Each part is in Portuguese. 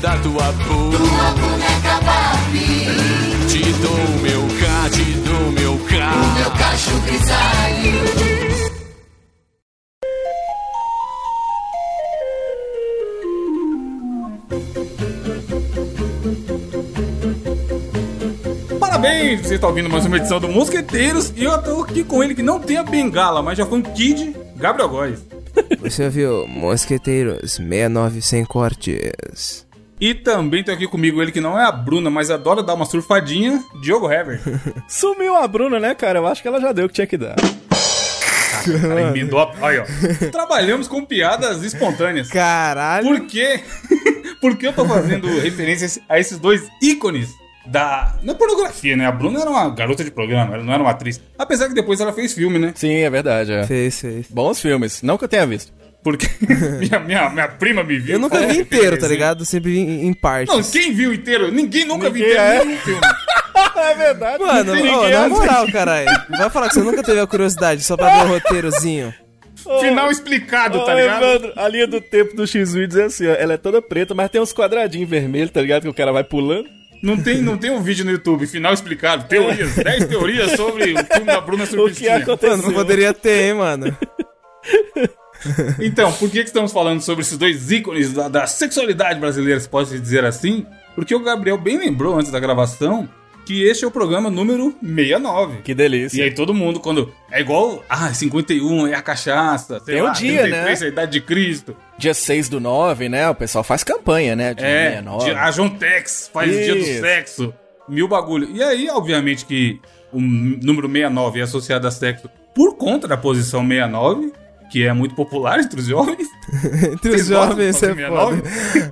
da tua boca. Tua boneca Barbie. Te dou meu cá, te dou meu cá. O meu cacho grisalho. Parabéns, você está ouvindo mais uma edição do Mosqueteiros e eu tô aqui com ele que não tem a bengala, mas já foi um kid, Gabriel Góes. Você ouviu Mosqueteiros 69 sem cortes. E também tem aqui comigo ele que não é a Bruna, mas adora dar uma surfadinha, Diogo Hever. Sumiu a Bruna, né, cara? Eu acho que ela já deu o que tinha que dar. Cara, emendou a... Aí, ó. Trabalhamos com piadas espontâneas. Caralho. Por quê? Porque eu tô fazendo referência a esses dois ícones da. Na pornografia, né? A Bruna era uma garota de programa, ela não era uma atriz. Apesar que depois ela fez filme, né? Sim, é verdade, é. Fez, fez. Bons filmes. Não que eu tenha visto. Porque minha, minha, minha prima me viu. Eu nunca vi inteiro, tá ligado? Sempre vi em, em partes. Não, quem viu inteiro? Ninguém nunca viu inteiro é. nenhum filme. é verdade. Mano, ô, é na moral, caralho. Vai falar que você nunca teve a curiosidade só pra ver o roteirozinho. Final explicado, Ô, tá ligado? Evandro, a linha do tempo do X-Videos é assim, ó. Ela é toda preta, mas tem uns quadradinhos vermelhos, tá ligado? Que o cara vai pulando. Não tem, não tem um vídeo no YouTube, final explicado. Teorias, 10 teorias sobre o filme da Bruna O que Surfistinha. aconteceu? Mano, não poderia ter, hein, mano. Então, por que, que estamos falando sobre esses dois ícones da, da sexualidade brasileira, se pode dizer assim? Porque o Gabriel bem lembrou antes da gravação que este é o programa número 69. Que delícia. E aí todo mundo, quando. É igual. Ah, 51 é a cachaça. Sei um lá, dia, 33 né? é a idade de Cristo. Dia 6 do 9, né? O pessoal faz campanha, né? Dia É, 69. dia- a João Tex faz dia do Isso. sexo. Mil bagulho. E aí, obviamente, que o número 69 é associado a sexo por conta da posição 69, que é muito popular entre os jovens. Entre os jovens, é foda. 69?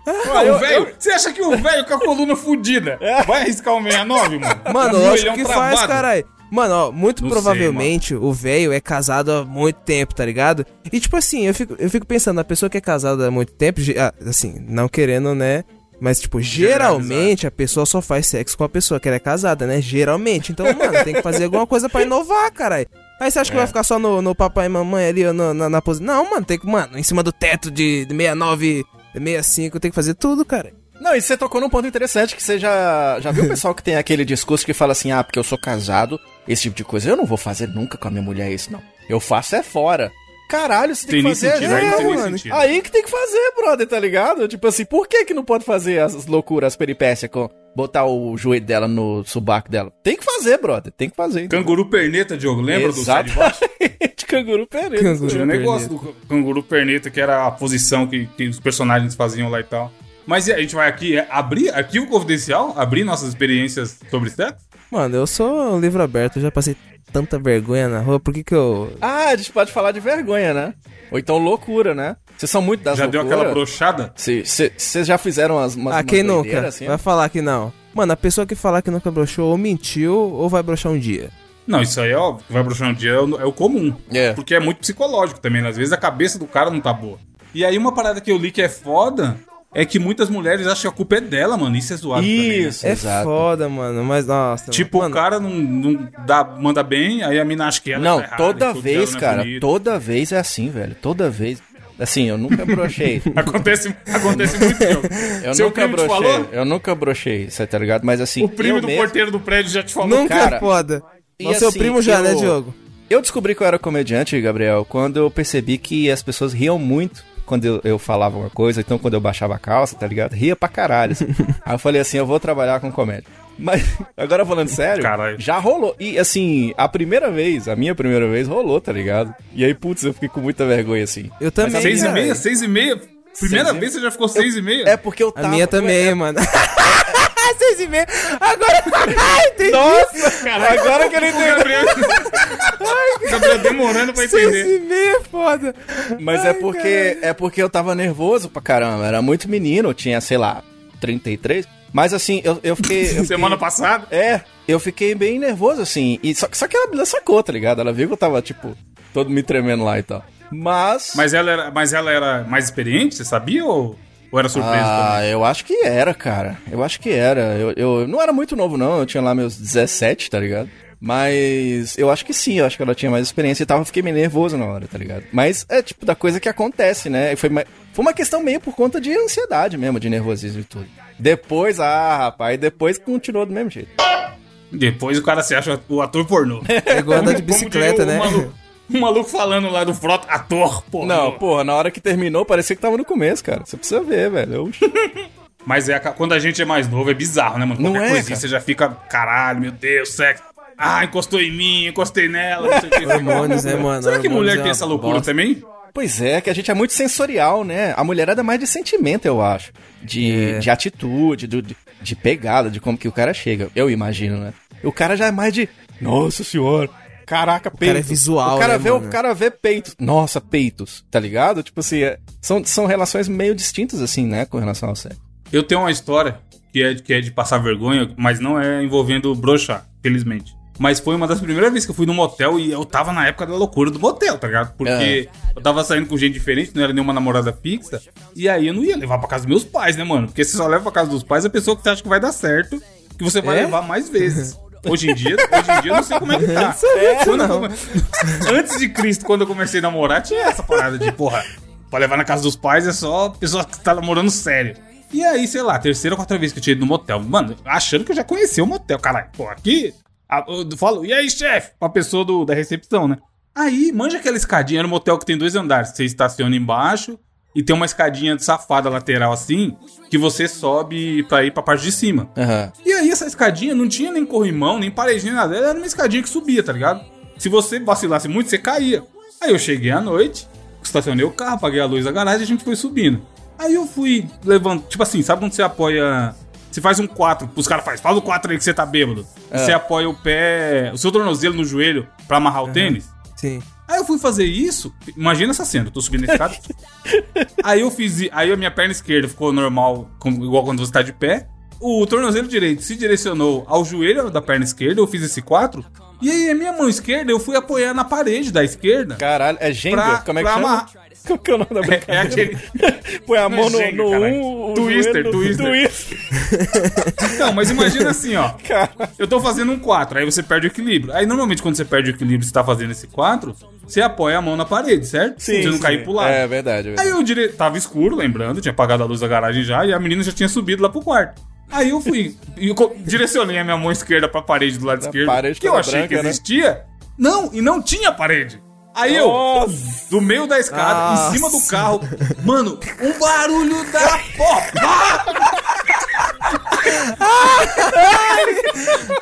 Ah, o velho, você acha que o velho com a coluna fudida vai arriscar o 69, mano? Mano, lógico que faz, travado? caralho. Mano, ó, muito Não provavelmente o velho é casado há muito tempo, tá ligado? E tipo assim, eu fico, eu fico pensando, a pessoa que é casada há muito tempo, ah, assim, não querendo, né? Mas, tipo, geralmente a pessoa só faz sexo com a pessoa que ela é casada, né? Geralmente. Então, mano, tem que fazer alguma coisa pra inovar, caralho. Aí você acha que vai ficar só no, no papai e mamãe ali, na, na posição. Não, mano, tem que, mano, em cima do teto de, de 69, 65, tem que fazer tudo, cara. Não, e você tocou num ponto interessante que você já, já viu o pessoal que tem aquele discurso que fala assim, ah, porque eu sou casado, esse tipo de coisa, eu não vou fazer nunca com a minha mulher isso, não. Eu faço é fora. Caralho, você tem, Tem que fazer... sentido, aí não tem nem mano. Aí que tem que fazer, brother, tá ligado? Tipo assim, por que que não pode fazer as loucuras, as peripécias com botar o joelho dela no subaco dela? Tem que fazer, brother, tem que fazer. entendeu? Canguru perneta, Diogo, lembra do Sai de Baixo? Exatamente, canguru perito. Canguru. Tinha um negócio do canguru perneta, que era a posição que, que os personagens faziam lá e tal. Mas a gente vai aqui é, abrir arquivo confidencial, abrir nossas experiências sobre sexo? Mano, eu sou um livro aberto, eu já passei tanta vergonha na rua, por que que eu... Ah, a gente pode falar de vergonha, né? Ou então loucura, né? Vocês são muito das Já deu loucuras. aquela brochada? Vocês já fizeram as umas, ah, quem umas nunca? assim? Vai falar que não. Mano, a pessoa que falar que nunca broxou ou mentiu ou vai broxar um dia. Não, isso aí é óbvio. Vai broxar um dia é o, é o comum. É. Porque é muito psicológico também. né? Às vezes a cabeça do cara não tá boa. E aí uma parada que eu li que é foda é que muitas mulheres acham que a culpa é dela, mano. Isso é zoado também. né? Isso, É exato. foda, mano, mas nossa. Tipo, mano, o cara não, não dá, manda bem, aí a mina acha que ela Não, tá errada, toda vez, não é cara, bonito. toda vez é assim, velho. Toda vez. Assim, eu nunca brochei. Acontece, acontece muito. Eu Seu nunca primo te brochei. falou? Eu nunca brochei, você tá ligado? Mas assim. O primo eu do mesmo- porteiro do prédio já te falou. Nunca cara, é foda. e Mas seu assim, primo já, eu- né, Diogo? Eu descobri que eu era comediante, Gabriel, quando eu percebi que as pessoas riam muito quando eu, eu falava uma coisa, então quando eu baixava a calça, tá ligado? Ria pra caralho. assim. Aí eu falei assim, eu vou trabalhar com comédia. Mas, agora falando sério, Caralho. já rolou. E assim, a primeira vez, a minha primeira vez, rolou, tá ligado? E aí, putz, eu fiquei com muita vergonha, assim. Eu também, Seis e cara. meia, seis e meia. Primeira Seis e- vez você já ficou seis e meia? É porque eu A tava... minha também, mano. Seis e meia. Agora. Entendi. Nossa, cara, agora que eu não O entendi. Gabriel... o Gabriel demorando pra Seis entender. e meia é foda. Mas Ai, é porque é porque eu tava nervoso pra caramba. Era muito menino, eu tinha, sei lá, 33. Mas assim, eu, eu fiquei. eu fiquei- Semana passada. É, eu fiquei bem nervoso, assim. E só, só que ela, ela sacou, tá ligado? Ela viu que eu tava, tipo, todo me tremendo lá e tal. Mas. Mas ela, era, mas ela era mais experiente, você sabia? Ou, ou era surpresa Ah, também? eu acho que era, cara. Eu acho que era. Eu, eu não era muito novo, não. Eu tinha lá meus 17, tá ligado? Mas eu acho que sim, eu acho que ela tinha mais experiência e tal, eu fiquei meio nervoso na hora, tá ligado? Mas é tipo da coisa que acontece, né? Foi, foi uma questão meio por conta de ansiedade mesmo, de nervosismo e tudo. Depois, ah, rapaz, depois continuou do mesmo jeito. Depois o cara se acha o ator pornô. É igual andar de bicicleta, né? maluco, o maluco falando lá do Frota, ator pornô. Não, porra, na hora que terminou, parecia que tava no começo, cara. Você precisa ver, velho. Mas é, quando a gente é mais novo, é bizarro, né, mano? Não Qualquer é, coisinha cara. você já fica, caralho, meu Deus, sexo. Ah, encostou em mim, encostei nela, não sei o que. Hormônios, né, mano? Será que mulher é tem uma essa loucura bosta. também? Pois é, que a gente é muito sensorial, né? A mulherada é mais de sentimento, eu acho. De, É. de atitude, do- de, de pegada, de como que o cara chega. Eu imagino, né? O cara já é mais de. Nossa senhora. Caraca, peito. cara é visual, o cara né, vê mano? O cara vê peitos. Nossa, peitos. Tá ligado? Tipo assim, é- são, são relações meio distintas, assim, né? Com relação ao sexo. Eu tenho uma história que é, que é de passar vergonha, mas não é envolvendo broxar, felizmente. Mas foi uma das primeiras vezes que eu fui num motel e eu tava na época da loucura do motel, tá ligado? Porque eu tava saindo com gente diferente, não era nenhuma namorada fixa. E aí eu não ia levar pra casa dos meus pais, né, mano? Porque se você só leva pra casa dos pais, a pessoa que você acha que vai dar certo, que você vai É? levar mais vezes. Hoje em dia, hoje em dia eu não sei como é que tá. Eu come- Antes de Cristo, quando eu comecei a namorar, tinha essa parada de, porra, pra levar na casa dos pais é só pessoa que tá namorando sério. E aí, sei lá, terceira ou quarta vez que eu tinha ido no motel. Mano, achando que eu já conhecia o motel, caralho. Pô, aqui. Eu falo, e aí, chefe? Pra pessoa do, da recepção, né? Aí, manja aquela escadinha. Era um motel que tem dois andares. Você estaciona embaixo e tem uma escadinha safada lateral assim, que você sobe pra ir pra parte de cima. Aham. E aí essa escadinha não tinha nem corrimão, nem paredinha, nada. Ela era uma escadinha que subia, tá ligado? Se você vacilasse muito, você caía. Aí eu cheguei à noite, estacionei o carro, apaguei a luz da garagem e a gente foi subindo. Aí eu fui levando, tipo assim, sabe quando você apoia... Você faz um 4, os caras fazem, faz o 4 aí que você tá bêbado. Você apoia o pé, o seu tornozelo no joelho pra amarrar o tênis. Sim. Aí eu fui fazer isso. Imagina essa cena, eu tô subindo a escada. aí eu fiz. Aí a minha perna esquerda ficou normal, igual quando você tá de pé. O tornozelo direito se direcionou ao joelho da perna esquerda, eu fiz esse 4. E aí a minha mão esquerda eu fui apoiar na parede da esquerda. Caralho, é Jenga? Pra- Como é que chama? amarrar. Qual que é o nome da É, brincadeira? é aquele. Põe a mão no, Jenga, no caralho. um, Twister, no- twister. twister. Não, mas imagina assim, ó. Cara. Eu tô fazendo um 4, aí você perde o equilíbrio. Aí normalmente quando você perde o equilíbrio e você tá fazendo esse 4, você apoia a mão na parede, certo? pra você não sim. cair pro lado. É verdade, é verdade. Aí eu dire... tava escuro, lembrando, tinha apagado a luz da garagem já, e a menina já tinha subido lá pro quarto. Aí eu fui, e direcionei a minha mão esquerda pra parede do lado esquerdo, parede que eu achei que branca, né? existia. Não, e não tinha parede. Aí eu, Nossa. do meio da escada, em cima do carro, mano, um barulho da porra!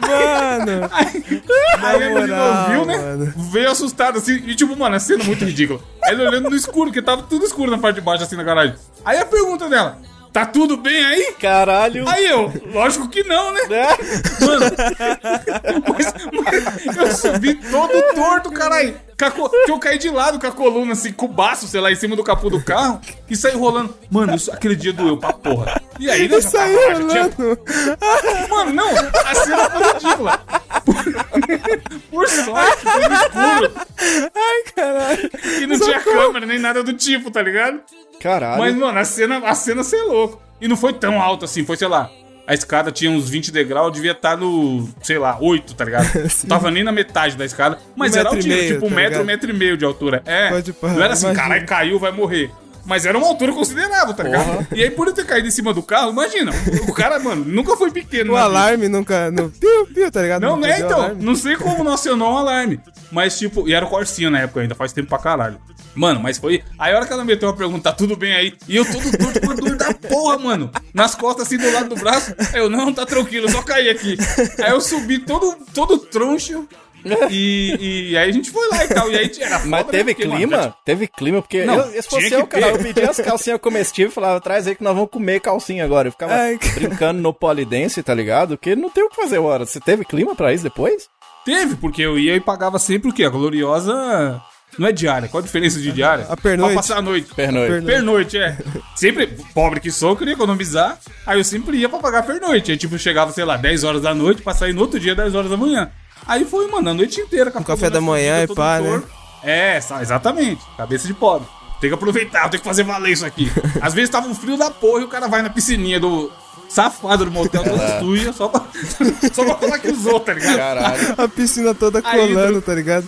Mano, Aí a menina moral, ouviu, né? mano. Veio assustado assim, e tipo, mano, a cena muito ridícula. Ela olhando no escuro, porque tava tudo escuro na parte de baixo, assim, na garagem. Aí a pergunta dela, tá tudo bem aí? Caralho. Aí eu, lógico que não, né? É. Mano, mas, mas eu subi todo torto, caralho. Com a co- Que eu caí de lado com a coluna, assim, com o baço, sei lá, em cima do capô do carro e saí rolando. Mano, isso, aquele dia doeu pra porra. E aí, né, já tava- saiu já tinha- rolando. Mano, não, a cena foi ridícula. Por, por sorte, foi no escuro. Ai, caralho. E não tinha câmera, nem nada do tipo, tá ligado? Caralho. Mas, mano, a cena, a cena você é louco. E não foi tão alto assim, foi, sei lá. A escada tinha uns 20 degraus, devia estar no, sei lá, 8, tá ligado? Não tava nem na metade da escada. Mas Um era altinho, meio, tipo um tá metro, ligado? um metro e meio de altura. É. Pode não era assim, caralho, caiu, vai morrer. Mas era uma altura considerável, tá ligado? E aí, por eu ter caído em cima do carro, imagina, o cara, mano, nunca foi pequeno. O na vida. alarme nunca. No, piu, piu, tá ligado? Não, não é então. alarme. Não sei como não acionou um alarme. Mas, tipo, e era o Corsinha na época ainda, faz tempo pra caralho. Mano, mas foi. Aí a hora que ela meteu a pergunta, tá tudo bem aí? E eu todo torto por porra, mano. Nas costas, assim, do lado do braço. Aí eu, não, tá tranquilo, só caí aqui. Aí eu subi todo, todo troncho. E, e aí a gente foi lá e tal. E aí era foda, Mas né? teve Porque, mano, clima? já- Teve clima, porque Não, eu, se fosse eu, que cara, eu pedia as calcinhas comestíveis e falava, traz aí que nós vamos comer calcinha agora. Eu ficava Ai, brincando no polidense, tá ligado? Porque não tem o que fazer hora. Você teve clima pra isso depois? Teve, porque eu ia e pagava sempre o quê? A gloriosa. Não é diária. Qual a diferença de diária? A pernoite. Pra passar a noite. Pernoite. Pernoite. Pernoite, é. Sempre, pobre que sou, eu queria economizar. Aí eu sempre ia pra pagar pernoite. Aí, tipo, chegava, sei lá, 10 horas da noite pra sair no outro dia, 10 horas da manhã. Aí foi, mano, a noite inteira. Com a Um café da manhã e pá, né? É, exatamente. Cabeça de pobre. Tem que aproveitar, tem que fazer valer isso aqui. Às vezes tava um frio da porra e o cara vai na piscininha do, safada do motel, toda suja, só pra, só pra falar que usou, tá ligado? Caralho. A piscina toda colando, Hidro. tá ligado?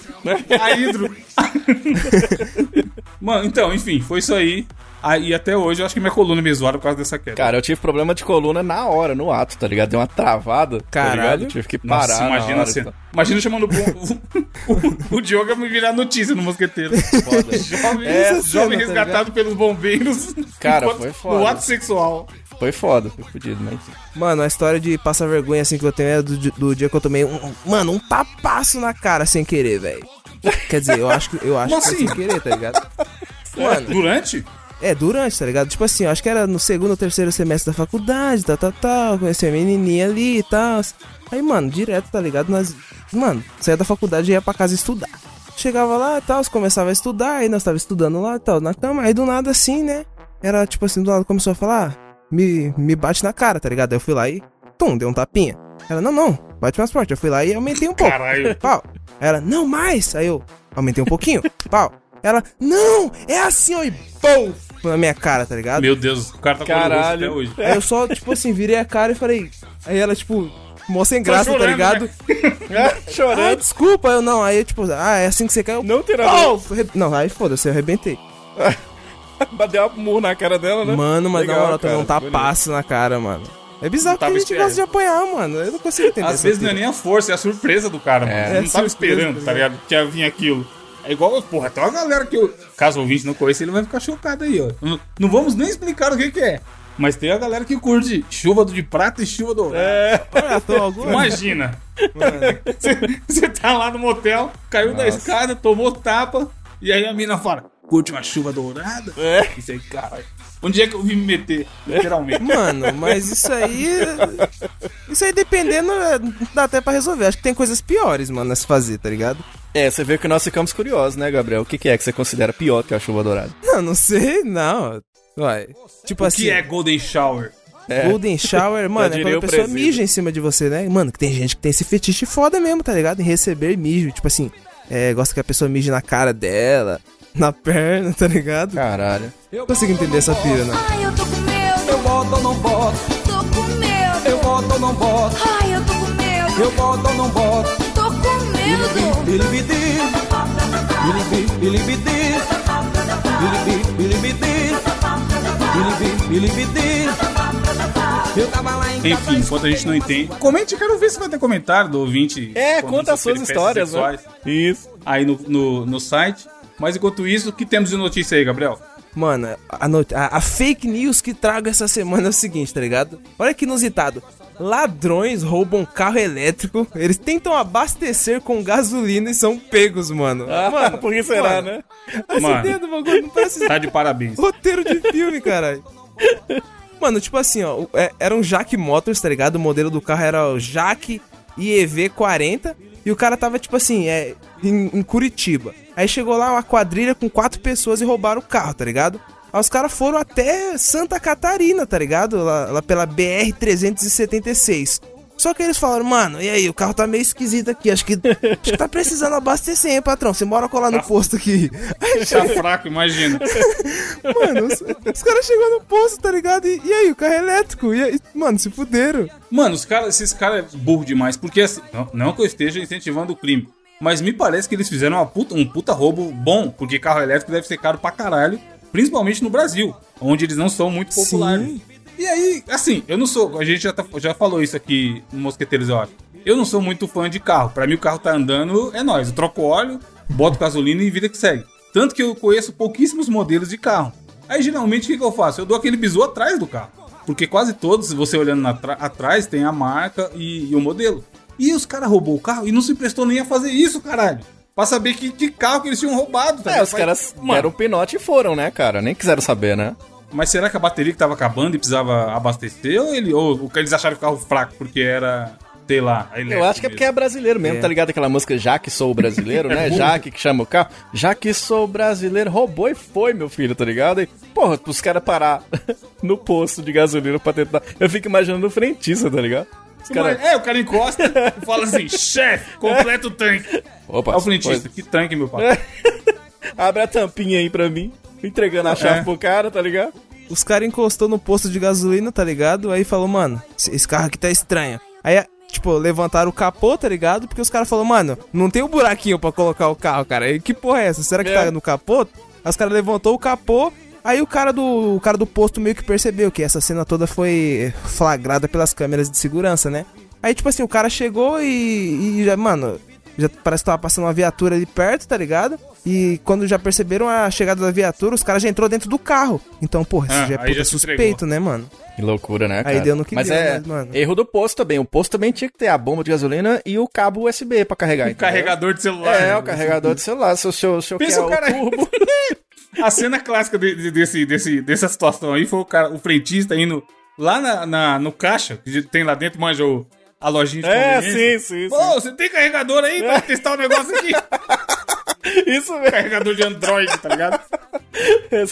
A hidro. Mano, então, enfim, foi isso aí. Aí até hoje eu acho que minha coluna me zoaram por causa dessa queda. Cara, eu tive problema de coluna na hora, no ato, tá ligado? Deu uma travada. Tá Caralho. Eu tive que parar. Nossa, na imagina hora, a cena. tá? Imagina chamando o, o, o, o Diogo a me virar notícia no mosqueteiro. Jovem, É, jovem cena, tá resgatado pelos bombeiros. Cara, enquanto- foi foda. No ato sexual. Foi foda, foi fodido, mas. Mano, a história de passar vergonha assim que eu tenho é do, do dia que eu tomei um, mano, um tapaço na cara sem querer, velho. Quer dizer, eu acho que eu acho Como que foi assim? sem querer, tá ligado? Mano, Durante? é durante, tá ligado? Tipo assim, eu acho que era no segundo ou terceiro semestre da faculdade, tal, tal, tal. Conheci a menininha ali e tal. Aí, mano, direto, tá ligado? Nós, mano, saía da faculdade e ia pra casa estudar. Chegava lá e tal, começava a estudar, aí nós tava estudando lá e tal, na cama. Aí do nada assim, né? Era tipo assim, do lado começou a falar, "Ah, me, me bate na cara, tá ligado? Aí eu fui lá e, tum, deu um tapinha. Ela, não, não, bate mais forte. Eu fui lá e aumentei um pouco. Caralho. Pau. Ela, não mais. Aí eu aumentei um pouquinho. Pau. Ela, não, é assim, ó, e pum, na minha cara, tá ligado? Meu Deus, o cara tá com o olho roxo Caralho. até hoje. Aí eu só, tipo assim, virei a cara e falei. Aí ela, tipo, mó sem graça, tá chorando, ligado? Ah, Chorando. desculpa, eu não. Aí eu, tipo, ah, é assim que você quer? Eu, Não terá Não, aí foda-se, eu arrebentei. Bateu uma murro na cara dela, né? Mano, mas Legal, na moral, tomei um cara, tapaço na cara, mano. É bizarro que a gente esperando. gosta de apanhar, mano. Eu não consigo entender Às vezes não é nem a força, é a surpresa do cara, mano. É. Não É tava esperando, tá tá ligado? Que ia vir aquilo. É igual, porra, tem uma galera que eu. Caso o ouvinte não conheça, ele vai ficar chocado aí, ó. Não, não vamos nem explicar o que, que é. Mas tem a galera que curte chuva do de prata e chuva do. É. Tô alguma- Imagina. Você, você tá lá no motel, caiu da escada, tomou tapa, e aí a mina fala: curte uma chuva dourada? É. Isso aí, caralho. Onde é que eu vim me meter? Literalmente. Mano, mas isso aí. Isso aí dependendo, é, dá até pra resolver. Acho que tem coisas piores, mano, a se fazer, tá ligado? É, você vê que nós ficamos curiosos, né, Gabriel? O que, que é que você considera pior que a chuva dourada? Não, não sei, não. Uai. Tipo O assim. que é Golden Shower? É. Golden Shower, mano, é quando a o pessoa presídio. mija em cima de você, né? Mano, que tem gente que tem esse fetiche foda mesmo, tá ligado? Em receber mijo. Tipo assim, é, gosta que a pessoa mije na cara dela, na perna, tá ligado? Caralho. Não consigo entender essa pira, né? Ai, eu tô com medo. Eu boto ou não boto, Tô com medo. eu boto ou não boto, Ai, eu tô com medo. eu boto ou não boto. Tô com medo. Bilibidi, bilibi, bilibidi, bilibi, bilibidi, bilibi, bilibidi. Eu tava lá em Enfim, enquanto a gente não entende. Comente, quero ver se vai ter comentário do ouvinte. É, conta as suas histórias, sexuais né? Isso. Aí no, no, no site. Mas enquanto isso, o que temos de notícia aí, Gabriel? Mano, a, not- a- a fake news que trago essa semana é o seguinte, tá ligado? Olha que inusitado. Ladrões roubam carro elétrico, eles tentam abastecer com gasolina e são pegos, mano. Ah, mano, por que será, mano, né? Ideia do bagulho não parece Tá de parabéns. roteiro de filme, caralho. Mano, tipo assim, ó, é- era um Jack Motors, tá ligado? O modelo do carro era o Jack IEV 40 e o cara tava, tipo assim, é, em, em Curitiba. Aí chegou lá uma quadrilha com quatro pessoas e roubaram o carro, tá ligado? Aí os caras foram até Santa Catarina, tá ligado? Lá, lá pela BR-376. Só que eles falaram, mano, e aí, o carro tá meio esquisito aqui, acho que, acho que tá precisando abastecer, hein, patrão? Você mora colar no posto aqui. Aí Tá fraco, imagina. Mano, os, os caras chegou no posto, tá ligado? E, e aí, o carro é elétrico. E aí, mano, se fuderam. Mano, os cara, esses caras é burro demais. Porque assim, não, não que eu esteja incentivando o crime. Mas me parece que eles fizeram puta, um puta roubo bom. Porque carro elétrico deve ser caro pra caralho. Principalmente no Brasil. Onde eles não são muito populares. Sim. E aí, assim, eu não sou. A gente já, tá- já falou isso aqui no Mosqueteiros, eu acho. Eu não sou muito fã de carro. Pra mim, o carro tá andando, é nóis. Eu troco óleo, boto gasolina e vida que segue. Tanto que eu conheço pouquíssimos modelos de carro. Aí, geralmente, o que, que eu faço? Eu dou aquele bisu atrás do carro. Porque quase todos, você olhando atrás, tem a marca e, e o modelo. E os caras roubou o carro e não se prestou nem a fazer isso, caralho. Pra saber que, que carro que eles tinham roubado, tá É, os caras deram um pinote e foram, né, cara? Nem quiseram saber, né? Mas será que a bateria que tava acabando e precisava abastecer? Ou, ele, ou eles acharam o carro fraco porque era, sei lá, Eu acho que é porque é brasileiro mesmo, É. tá ligado? Aquela música Já que sou brasileiro, né? burro. Já que chama o carro. Já que sou brasileiro, roubou e foi, meu filho, tá ligado? E, porra, os caras parar no posto de gasolina pra tentar. Eu fico imaginando o frentista, tá ligado? Os caras. É, o cara encosta e fala assim, chefe, completa o tanque. Opa, É o frentista, que tanque, meu pai. Abre a tampinha aí pra mim. Entregando a chave É. pro cara, tá ligado? os caras encostou no posto de gasolina, tá ligado? Aí falou, mano, esse carro aqui tá estranho. Aí, tipo, levantaram o capô, tá ligado? Porque os caras falaram, mano, não tem um buraquinho pra colocar o carro, cara. E que porra é essa? Será que É. tá no capô? Aí os caras levantou o capô. Aí o cara do o cara do posto meio que percebeu que essa cena toda foi flagrada pelas câmeras de segurança, né? Aí, tipo assim, o cara chegou e, e já, mano, já parece que tava passando uma viatura ali perto, tá ligado? E quando já perceberam a chegada da viatura, os caras já entrou dentro do carro. Então, porra, isso Ah, já é aí puta já suspeito, entregou. né, mano? Que loucura, né, Aí cara? deu no que mas deu, é mas, mano. erro do posto também. O posto também tinha que ter a bomba de gasolina e o cabo USB pra carregar. O entendeu? carregador de celular. É, né? o carregador de celular. Se o senhor, se o senhor Pensa quer o cara- turbo... A cena clássica de- de- desse, desse, dessa situação aí foi o, cara, o frentista indo lá na, na- no caixa, que tem lá dentro, manja o, a lojinha de É, sim, sim, sim. Ô, você tem carregador aí pra testar o negócio aqui? Isso mesmo. carregador de Android, tá ligado?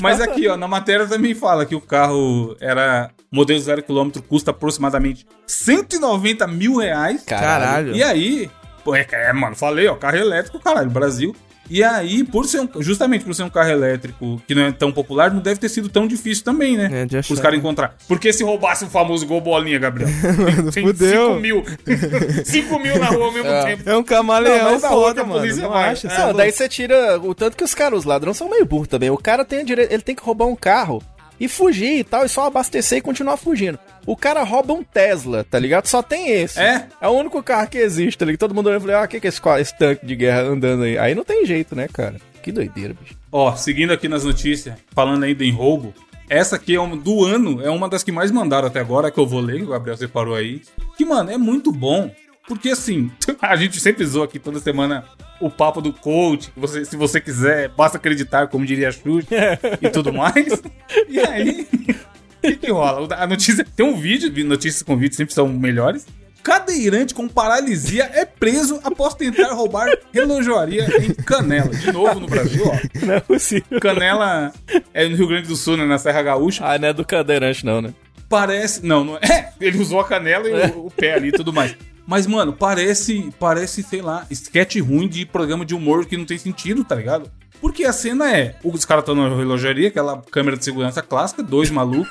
Mas aqui, ó, na matéria também fala que o carro era modelo 0 km, custa aproximadamente 190 mil reais. Caralho. E aí, pô, é, é, mano, falei, ó, carro elétrico, caralho, Brasil. E aí, por ser um, justamente por ser um carro elétrico que não é tão popular, não deve ter sido tão difícil também, né? É, de achar. Os caras encontrar. Porque se roubasse o famoso gol bolinha, Gabriel? Tem fudeu. 5 mil. 5 mil na rua ao mesmo tempo. É um camaleão Não, foda, mano. polícia Não vai. acha? É, é Não, louco. daí você tira o tanto que os caras, os ladrões são meio burros também. O cara tem a direito, ele tem que roubar um carro e fugir e tal, e só abastecer e continuar fugindo. O cara rouba um Tesla, tá ligado? Só tem esse. É? É o único carro que existe, tá ligado? Todo mundo olha e fala, ah, o que que é esse, esse tanque de guerra andando aí? Aí não tem jeito, né, cara? Que doideira, bicho. Ó, seguindo aqui nas notícias, falando ainda em roubo, essa aqui é uma, do ano, é uma das que mais mandaram até agora, que eu vou ler, o Gabriel separou aí. Que, mano, é muito bom. Porque assim, a gente sempre zoa aqui toda semana o papo do coach, você, se você quiser, basta acreditar, como diria a Xuxa, e tudo mais. E aí, o que, que rola? A notícia. Tem um vídeo, notícias com vídeo sempre são melhores. Cadeirante com paralisia é preso após tentar roubar relojoaria em Canela. De novo no Brasil, ó. Não é possível. Canela é no Rio Grande do Sul, né, na Serra Gaúcha. Ah, não é do cadeirante, não, né? Parece. Não, não é. Ele usou a canela e o, o pé ali e tudo mais. Mas, mano, parece, parece, sei lá, sketch ruim de programa de humor que não tem sentido, tá ligado? Porque a cena é: os caras estão na relojaria, aquela câmera de segurança clássica, dois malucos.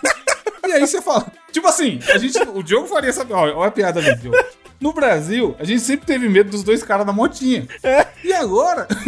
e aí você fala: tipo assim, a gente, o Diogo faria essa. Olha, olha a piada ali, Diogo. No Brasil, a gente sempre teve medo dos dois caras na motinha. E agora?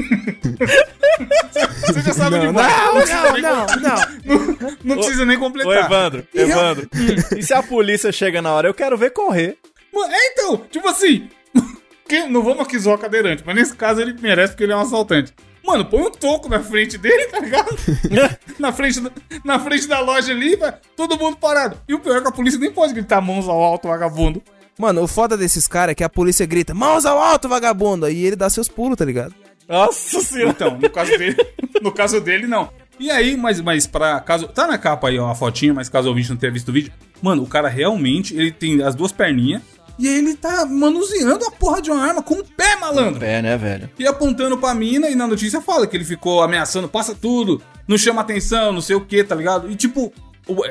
Você já sabe onde vai. Não, não, nem não, não. Não precisa nem completar. Ô, Evandro, E Evandro. e se a polícia chega na hora? Eu quero ver correr. Mano, É, então, tipo assim. que- não vamos aqui zoar cadeirante, mas nesse caso ele merece porque ele é um assaltante. Mano, põe um toco na frente dele, tá ligado? na, frente da, na frente da loja ali, vai, todo mundo parado. E o pior é que a polícia nem pode gritar mãos ao alto, vagabundo. Mano, o foda desses caras é que a polícia grita, mãos ao alto, vagabundo! Aí ele dá seus pulos, tá ligado? Nossa senhora. Então, no caso dele, no caso dele, não. E aí, mas, mas pra caso. Tá na capa aí, ó, a fotinha, mas caso o ouvinte não tenha visto o vídeo. Mano, o cara realmente, ele tem as duas perninhas. E aí ele tá manuseando a porra de uma arma com o pé, malandro. É, né, velho? E apontando pra mina, e na notícia fala que ele ficou ameaçando, passa tudo, não chama atenção, não sei o que, tá ligado? E tipo,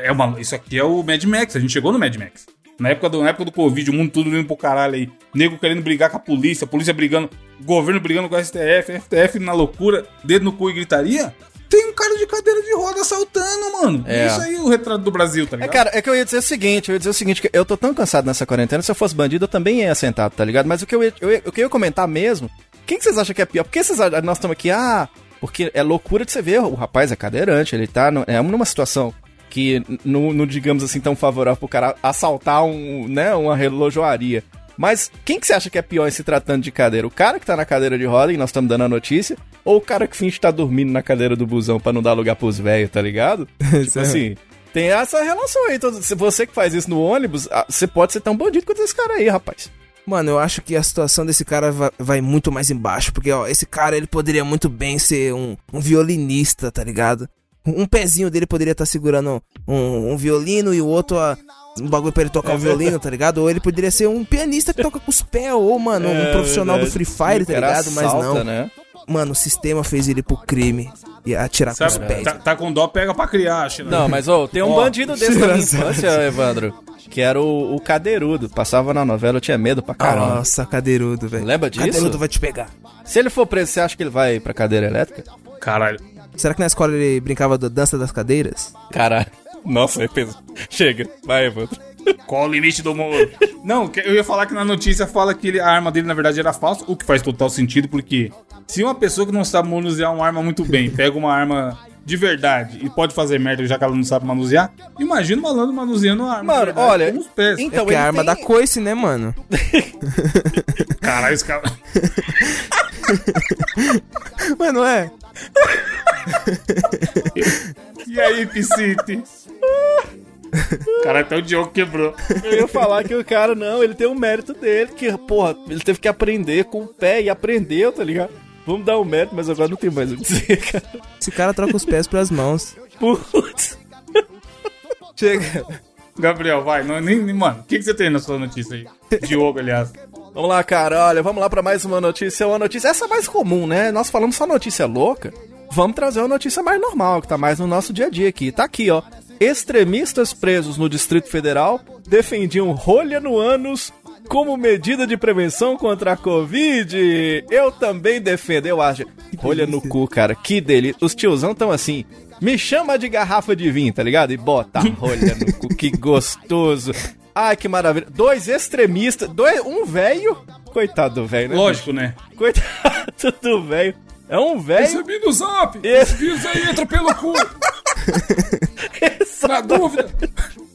é uma, isso aqui é o Mad Max, a gente chegou no Mad Max. Na época do, na época do Covid, o mundo tudo indo pro caralho aí. Nego querendo brigar com a polícia, a polícia brigando, governo brigando com a STF, FTF na loucura, dedo no cu e gritaria. Tem um cara de cadeira de roda assaltando, mano. É. Isso aí o retrato do Brasil, tá É, ligado? cara, é que eu ia dizer o seguinte, eu ia dizer o seguinte, que eu tô tão cansado nessa quarentena, se eu fosse bandido eu também ia sentado, tá ligado? Mas o que eu ia, eu ia- o que eu ia comentar mesmo, quem que vocês acham que é pior? Porque vocês acham, nós estamos aqui, ah, porque é loucura de você ver, o rapaz é cadeirante, ele tá no- é numa situação que não, não digamos assim tão favorável pro cara assaltar um, né, uma relojoaria. Mas quem que você acha que é pior em se tratando de cadeira? O cara que tá na cadeira de roda e nós estamos dando a notícia? Ou o cara que finge estar dormindo na cadeira do busão pra não dar lugar pros velhos, tá ligado? tipo assim, tem essa relação aí. Então, se você que faz isso no ônibus, ah, você pode ser tão bandido quanto esse cara aí, rapaz. Mano, eu acho que a situação desse cara va- vai, muito mais embaixo. Porque, ó, esse cara, ele poderia muito bem ser um, um violinista, tá ligado? Um, pezinho dele poderia estar segurando um, um violino e o outro, ó, um bagulho pra ele tocar o violino, tá ligado? Ou ele poderia ser um pianista que toca com os pés, ou, mano, um profissional do Free Fire, tá É ligado? Mas não. Né? Mano, o sistema fez ele pro crime e atirar com os Sabe, pés. tá, tá com dó, pega pra criar, China. Não, mas ô, tem um Ó, bandido desse na minha infância, Evandro, que era o, o Cadeirudo. Passava na novela, eu tinha medo pra caramba. Nossa, cadeirudo, velho. Lembra disso? Cadeirudo vai te pegar. Se ele for preso, você acha que ele vai pra cadeira elétrica? Caralho. Será que na escola ele brincava da dança das cadeiras? Caralho. Nossa, é peso. Chega, vai, Evandro. Qual o limite do Moro? Não, eu ia falar que na notícia fala que ele- a arma dele na verdade era falsa, o que faz total sentido, porque se uma pessoa que não sabe manusear uma arma muito bem pega uma arma de verdade e pode fazer merda já que ela não sabe manusear, imagina o malandro manuseando uma arma. Mano, verdade olha, com os pés. É então porque a ele arma tem- da coice, né, mano? Caralho, esse cara. Mas não é? E aí, Piscite? Caralho, até o Diogo quebrou. Eu ia falar que o cara, não, ele tem um mérito dele, que, porra, ele teve que aprender com o pé e aprendeu, tá ligado? Vamos dar um mérito, mas agora não tem mais o que dizer, cara. Esse cara troca os pés pras mãos. Putz. Chega. Gabriel, vai. Não, nem, nem- mano, o que, que você tem na sua notícia aí? Diogo, aliás. Vamos lá, cara, olha, vamos lá pra mais uma notícia. Uma notícia, essa é mais comum, né? Nós falamos só notícia louca. Vamos trazer uma notícia mais normal, que tá mais no nosso dia a dia aqui. Tá aqui, ó. Extremistas presos no Distrito Federal defendiam rolha no ânus como medida de prevenção contra a Covid. Eu também defendo, eu acho. Rolha no cu, cara, que delícia. Os tiozão tão assim. Me chama de garrafa de vinho, tá ligado? E bota a rolha no cu, que gostoso. Ai, que maravilha. Dois extremistas, dois, um velho. Coitado do velho, né? Lógico, né? Coitado do velho. É um velho. Recebi no zap. Esse- vírus aí entra pelo cu. Na dúvida.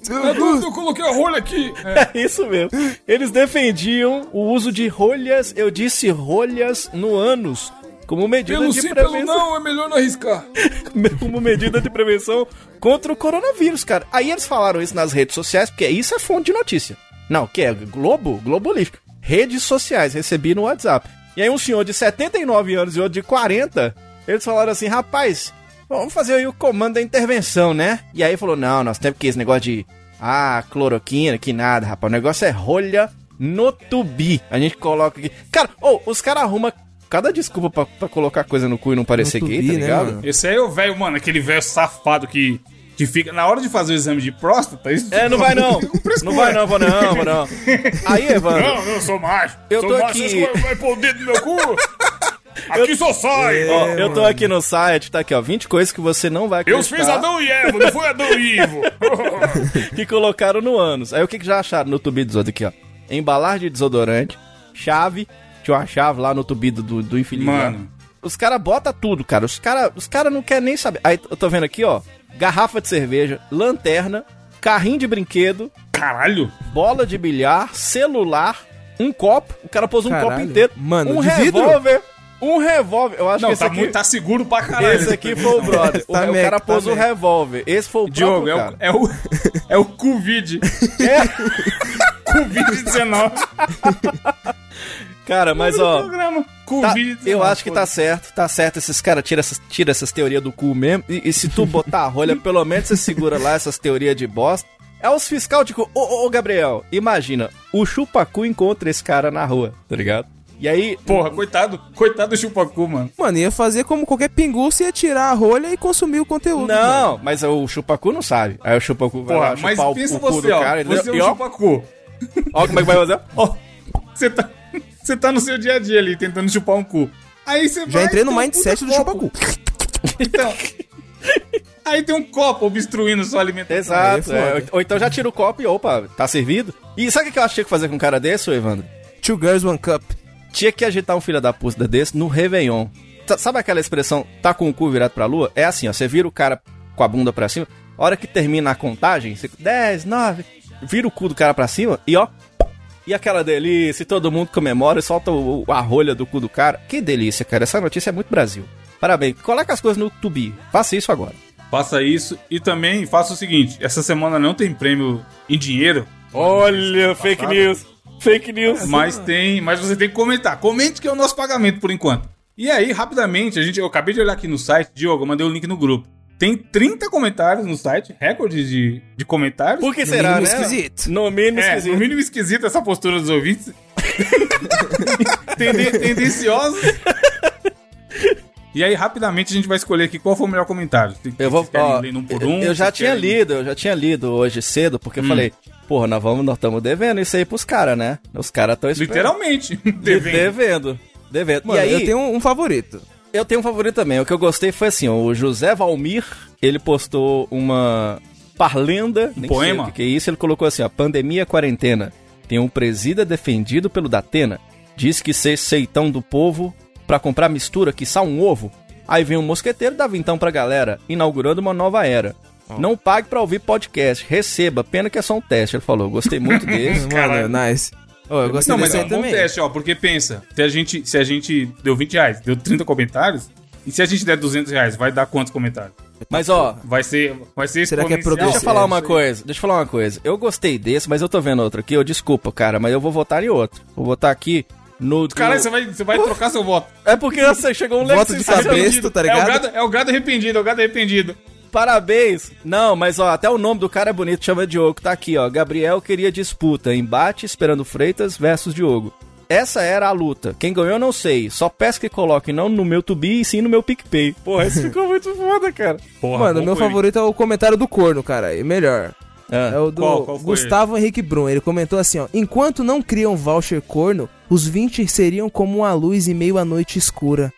Na dúvida, eu coloquei a rolha aqui. É. É isso mesmo. Eles defendiam o uso de rolhas, eu disse rolhas no ânus, como medida de prevenção. não, é melhor não arriscar. como medida de prevenção contra o coronavírus, cara. Aí eles falaram isso nas redes sociais, porque isso é fonte de notícia. Não, que é Globo? Globolístico. Redes sociais, recebi no WhatsApp. E aí um senhor de 79 anos e outro de 40, eles falaram assim, rapaz, vamos fazer aí o comando da intervenção, né? E aí falou, não, nós temos que esse negócio de, ah, cloroquina, que nada, rapaz, o negócio é rolha no tubi. A gente coloca aqui. Cara, ô, os caras arrumam cada desculpa pra, pra colocar coisa no cu e não parecer No gay, tubi, tá né, ligado? mano? Esse aí é o velho, mano, aquele velho safado que, que fica. Na hora de fazer o exame de próstata. Isso É, não vai não. Não vai não, vou não, vou não. Aí, Evandro, Não, eu sou macho. Eu sou tô macho, aqui- vai, vai pôr o dedo no meu cu? Aqui só sai. ó. eu tô aqui no site, tá aqui, ó, 20 coisas que você não vai Eu acreditar fiz Adão e Eva, não foi Adão e Ivo. que colocaram no ânus. Aí o que, que já acharam no tubi dos outros aqui, ó? Embalagem de desodorante, chave, tinha uma chave lá no tubi do, do, infeliz. lá. Mano. Os caras botam tudo, cara. Os caras os cara não querem nem saber. Aí eu tô vendo aqui, ó, garrafa de cerveja, lanterna, carrinho de brinquedo, Caralho. bola de bilhar, celular, um copo. O cara pôs um Caralho. copo inteiro. Mano, um de vidro? Um revólver. Eu acho Não, que esse tá, aqui... muito, tá seguro pra caralho. Esse aqui foi o brother. O, Tá o mec, cara tá pôs o mec. revólver. Esse foi o Diogo, próprio é cara. o, é o. É o Covid. É, Covid-19. cara, mas ó... tá- Covid-19. eu acho que tá certo, tá certo. Esses caras tiram essas, tira essas teorias do cu mesmo. E, e se tu botar a rolha, pelo menos você segura lá essas teorias de bosta. É os fiscal de cu. Ô, ô, ô, Gabriel, imagina, o chupacu encontra esse cara na rua, tá ligado? E aí, Porra, coitado. Coitado do chupacu, mano. Mano, ia fazer como qualquer pinguço, ia tirar a rolha e consumir o conteúdo. mano. não, mas o chupacu não sabe. Aí o chupacu vai Porra, lá mas chupar o, pensa o cu você, do ó. cara. Você é um ó, chupacu. ó como é que vai fazer. Ó, você tá, você tá no seu dia a dia ali, tentando chupar um cu. Aí você Já vai, entrei no um mindset do chupacu. Então, aí tem um copo obstruindo sua alimentação. Exato. É é, ou, então já tira o copo e opa, tá servido. E sabe o que eu achei que fazer com um cara desse, Evandro? Two girls, one cup. Tinha que agitar um filho da puta desse no Réveillon. Sa- Sabe aquela expressão, tá com o cu virado pra lua? É assim, ó, você vira o cara com a bunda pra cima, a hora que termina a contagem, você, 10, 9, vira o cu do cara pra cima e ó, e aquela delícia, e todo mundo comemora e solta o, a rolha do cu do cara. Que delícia, cara, essa notícia é muito Brasil. Parabéns, coloca as coisas no tubi, faça isso agora. Faça isso e também faça o seguinte: essa semana não tem prêmio em dinheiro, Olha, fake news, fake news. mas tem, mas você tem que comentar. Comente que é o nosso pagamento por enquanto. E aí, rapidamente, a gente, eu acabei de olhar aqui no site, Diogo, eu mandei o link no grupo. Tem 30 comentários no site, recorde de, de comentários. Por que No será, mínimo né? esquisito. No mínimo É, esquisito. no mínimo esquisita essa postura dos ouvintes. Tenden- tendenciosa. E aí, rapidamente, a gente vai escolher aqui qual foi o melhor comentário. Se- Eu vou, ó, um por um. eu já tinha querem- lido, eu já tinha lido hoje cedo, porque eu falei, porra, nós vamos, nós estamos devendo isso aí pros caras, né? Os caras estão Literalmente. devendo. devendo. Devendo. Mano, e aí, eu tenho um, um favorito. um favorito também. O que eu gostei foi assim, o José Valmir, ele postou uma parlenda, nem poema? sei o que, é isso, ele colocou assim, ó, pandemia, quarentena. Tem um presida defendido pelo Datena. Diz que ser seitão do povo pra comprar mistura que só um ovo. Aí vem um mosqueteiro e dá vintão pra galera, inaugurando uma nova era. Não pague pra ouvir podcast, receba, pena que é só um teste. Ele falou, gostei muito desse. Caralho. Mano, nice. Ô, eu gostei Não, mas é um bom teste, ó, porque pensa, se a gente, se a gente deu 20 reais, deu 30 comentários, e se a gente der 200 reais, vai dar quantos comentários? Mas ó, Vai ser, vai ser Será que é exponencial. Deixa eu falar uma coisa, deixa eu falar uma coisa. Eu gostei desse, mas eu tô vendo outro aqui. Eu desculpa, cara, mas eu vou votar em outro. Vou votar aqui no. Caralho, no- você vai, você vai trocar seu voto. É porque você chegou um Voto de cabresto, tá É o, ligado? gado, é o gado arrependido, é o gado arrependido. Parabéns! Não, mas ó, até o nome do cara é bonito, chama Diogo. Tá aqui, ó. Gabriel queria disputa, embate esperando Freitas versus Diogo. Essa era a luta. Quem ganhou eu não sei. Só peço que coloque não no meu Tubi e sim no meu PicPay. Porra, isso ficou muito foda, cara. Porra, Mano, meu foi. favorito é o comentário do corno, cara. E melhor. É Ah, o do Qual- qual Gustavo Henrique Brum. Ele comentou assim, ó. Enquanto não criam voucher corno, os 20 seriam como uma luz em meio à noite escura.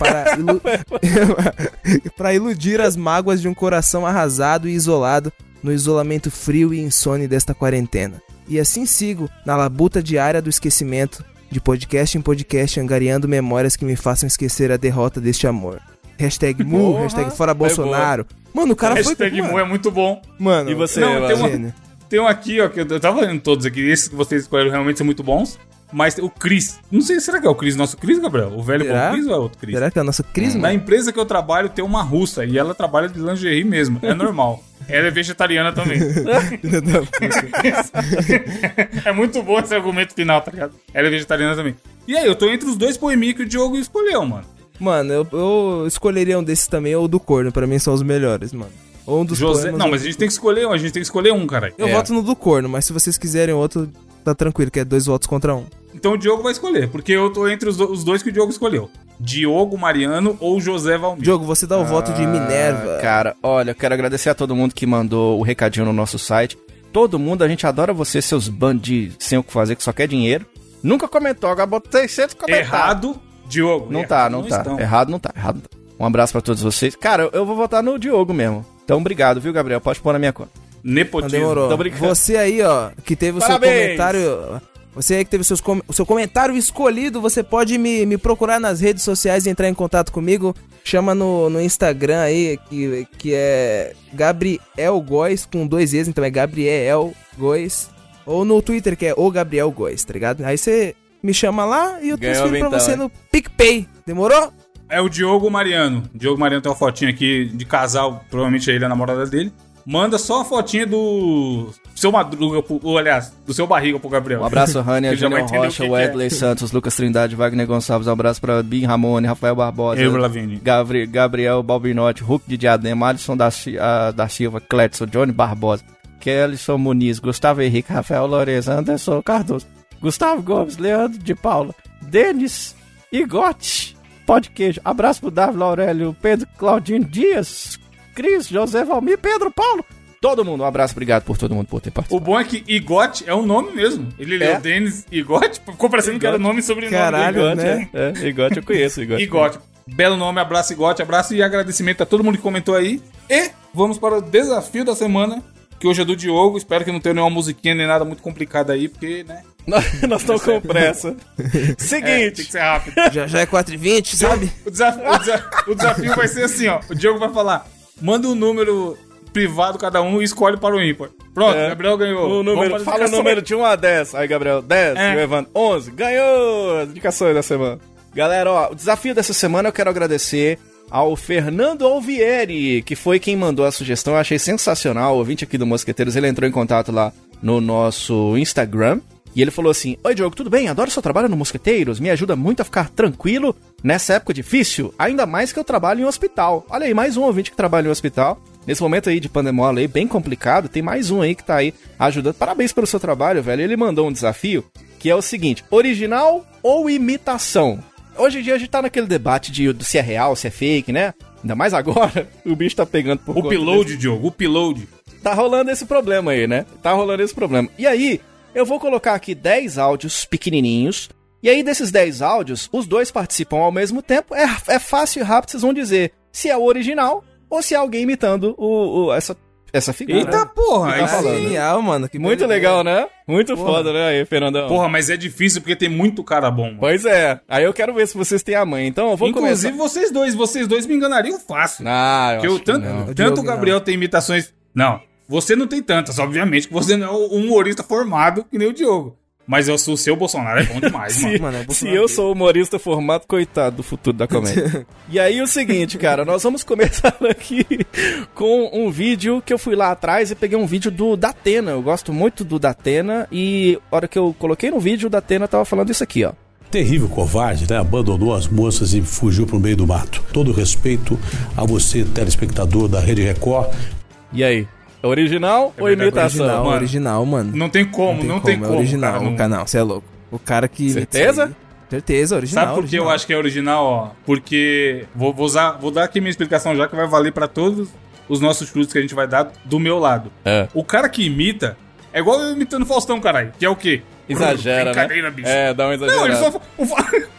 Para, ilu- para iludir as mágoas de um coração arrasado e isolado no isolamento frio e insone desta quarentena. E assim sigo na labuta diária do esquecimento, de podcast em podcast, angariando memórias que me façam esquecer a derrota deste amor. Hashtag mu, Porra, hashtag fora foi Bolsonaro. Mano, o cara Hashtag foi... Mu é muito bom. Mano, E você, Não, tem uma- gênio. Tem um aqui, ó, que eu, eu tava lendo todos aqui. Esses que vocês escolheram realmente são muito bons. Mas o Cris. Não sei, será que é o Cris, nosso Cris, Gabriel? O velho Será? bom Cris ou é outro Cris? Será que é a nossa crise, Na mano? empresa que eu trabalho tem uma russa e ela trabalha de lingerie mesmo. É normal. Ela é vegetariana também. é muito bom esse argumento final, tá ligado? Ela é vegetariana também. E aí, eu tô entre os dois poeminhos que o Diogo escolheu, mano. Mano, eu, eu escolheria um desses também, ou do corno, pra mim são os melhores, mano. Ou um dos José. Não, mas a gente tem que escolher um, a gente tem que escolher um, caralho. Eu É. voto no do corno, mas se vocês quiserem outro, tá tranquilo, que é dois votos contra um. Então o Diogo vai escolher, porque eu tô entre os, do- os dois que o Diogo escolheu. Diogo Mariano ou José Valmir. Diogo, você dá o voto de Minerva. Ah, Cara, olha, eu quero agradecer a todo mundo que mandou o recadinho no nosso site. Todo mundo, a gente adora você, seus bandidos sem o que fazer, que só quer dinheiro. Nunca comentou, agora botei 600 comentários. Errado, Diogo. Não Errado tá, não tá. estão. Errado não tá, errado não tá. Um abraço pra todos vocês. Cara, eu- vou votar no Diogo mesmo. Então, obrigado, viu, Gabriel? Pode pôr na minha conta. Não Nepotismo. demorou. tô brincando. Você aí, ó, que teve o Parabéns. seu comentário. Você aí que teve seus com- o seu comentário escolhido, você pode me, me procurar nas redes sociais e entrar em contato comigo. Chama no, no Instagram aí, que, que é Gabriel Góes, com dois E's, então é Gabriel Góes. Ou no Twitter, que é o Gabriel Góes, tá ligado? Aí você me chama lá e eu Ganhou transfiro pra então, você hein? no PicPay. Demorou? É o Diogo Mariano. Diogo Mariano tem uma fotinha aqui de casal, provavelmente ele é a namorada dele. Manda só a fotinha do seu Madruga, ou, aliás, do seu barriga pro Gabriel. Um abraço, Rania, Júnior Rocha, que Wesley Santos, Lucas Trindade, Wagner Gonçalves. Um abraço pra Bim Ramone, Rafael Barbosa. Lavigne. Gabri- Gabriel Balbinotti, Hulk de Diadema, Alisson da, ah, da Silva, Cletson, Johnny Barbosa, Kellyson Muniz, Gustavo Henrique, Rafael Lourenço, Anderson Cardoso, Gustavo Gomes, Leandro de Paula, Denis Igote, Pode Queijo. Abraço pro Davi Aurélio, Pedro Claudino Dias, Cris, José Valmir, Pedro Paulo. Todo mundo, um abraço, obrigado por todo mundo por ter participado. O bom é que Igote é um nome mesmo. Ele É? leu Denis Igote, ficou parecendo que era nome e sobrenome Caralho, dele. né? É, Igote eu conheço, Igote. Igote. Belo nome, abraço Igote, abraço e agradecimento a todo mundo que comentou aí. E vamos para o desafio da semana, que hoje é do Diogo. Espero que não tenha nenhuma musiquinha nem nada muito complicado aí, porque, né? Nós estamos com pressa. É, tem Seguinte. que ser rápido. Já, já é 4h20, sabe? O desafio, o desa- o desafio vai ser assim, ó. O Diogo vai falar: manda um número privado cada um e escolhe para o ímpar. Pronto, É. Gabriel ganhou. O número, fala o número de 1 a 10. Aí, Gabriel, 10. É. E o Evandro, 11. Ganhou! As indicações da semana. Galera, ó, o desafio dessa semana eu quero agradecer ao Fernando Alvieri, que foi quem mandou a sugestão. Eu achei sensacional. O ouvinte aqui do Mosqueteiros, ele entrou em contato lá no nosso Instagram. E ele falou assim: Oi, Diogo, tudo bem? Adoro seu trabalho no Mosqueteiros. Me ajuda muito a ficar tranquilo nessa época difícil. Ainda mais que eu trabalho em um hospital. Olha aí, mais um ouvinte que trabalha em um hospital. Nesse momento aí de pandemola aí, bem complicado, tem mais um aí que tá aí ajudando. Parabéns pelo seu trabalho, velho. Ele mandou um desafio que é o seguinte: original ou imitação? Hoje em dia a gente tá naquele debate de se é real, se é fake, né? Ainda mais agora, o bicho tá pegando por upload, Diogo, o upload. tá rolando esse problema aí, né? Tá rolando esse problema. E aí, eu vou colocar aqui 10 áudios pequenininhos. E aí, desses 10 áudios, os dois participam ao mesmo tempo. É, é fácil e rápido, vocês vão dizer se é o original ou se é alguém imitando o, o- essa essa figura. Eita porra, Tá aí falando. sim. Genial, mano. que Muito legal, né? Muito foda, né, aí, Fernandão? Porra, mas é difícil porque tem muito cara bom, mano. Pois é. Aí eu quero ver se vocês têm a mãe. Então eu vou Inclusive começar. vocês dois, vocês dois me enganariam fácil. Ah, eu Porque eu, acho que tanto, não. O tanto o Gabriel tem imitações. Não, você não tem tantas, obviamente, que você não é um humorista formado que nem o Diogo. Mas eu sou o seu Bolsonaro, é bom demais, Se, mano. Mano, é se Bolsonaro. eu sou humorista formado, coitado do futuro da comédia. e aí o seguinte, cara, nós vamos começar aqui com um vídeo que eu fui lá atrás e peguei um vídeo do Datena. Eu gosto muito do Datena e a hora que eu coloquei no vídeo, o Datena tava falando isso aqui, ó. Terrível covarde, né? Abandonou as moças e fugiu pro meio do mato. Todo respeito a você, telespectador da Rede Record. E aí? Original ou verdade, imitação? Original, mano. original, mano. Não tem como, não tem como. É original, cara, não- o canal, você é louco. O cara que. Certeza? Certeza, original. Sabe por que eu acho que é original, ó? Porque vou, vou usar, vou dar aqui minha explicação já que vai valer pra todos os nossos chutes que a gente vai dar do meu lado. É. O cara que imita é igual eu imitando o Faustão, caralho. Que é o quê? Exagera, né? Brincadeira, bicho. É, dá uma exagerada. Não, ele só. O,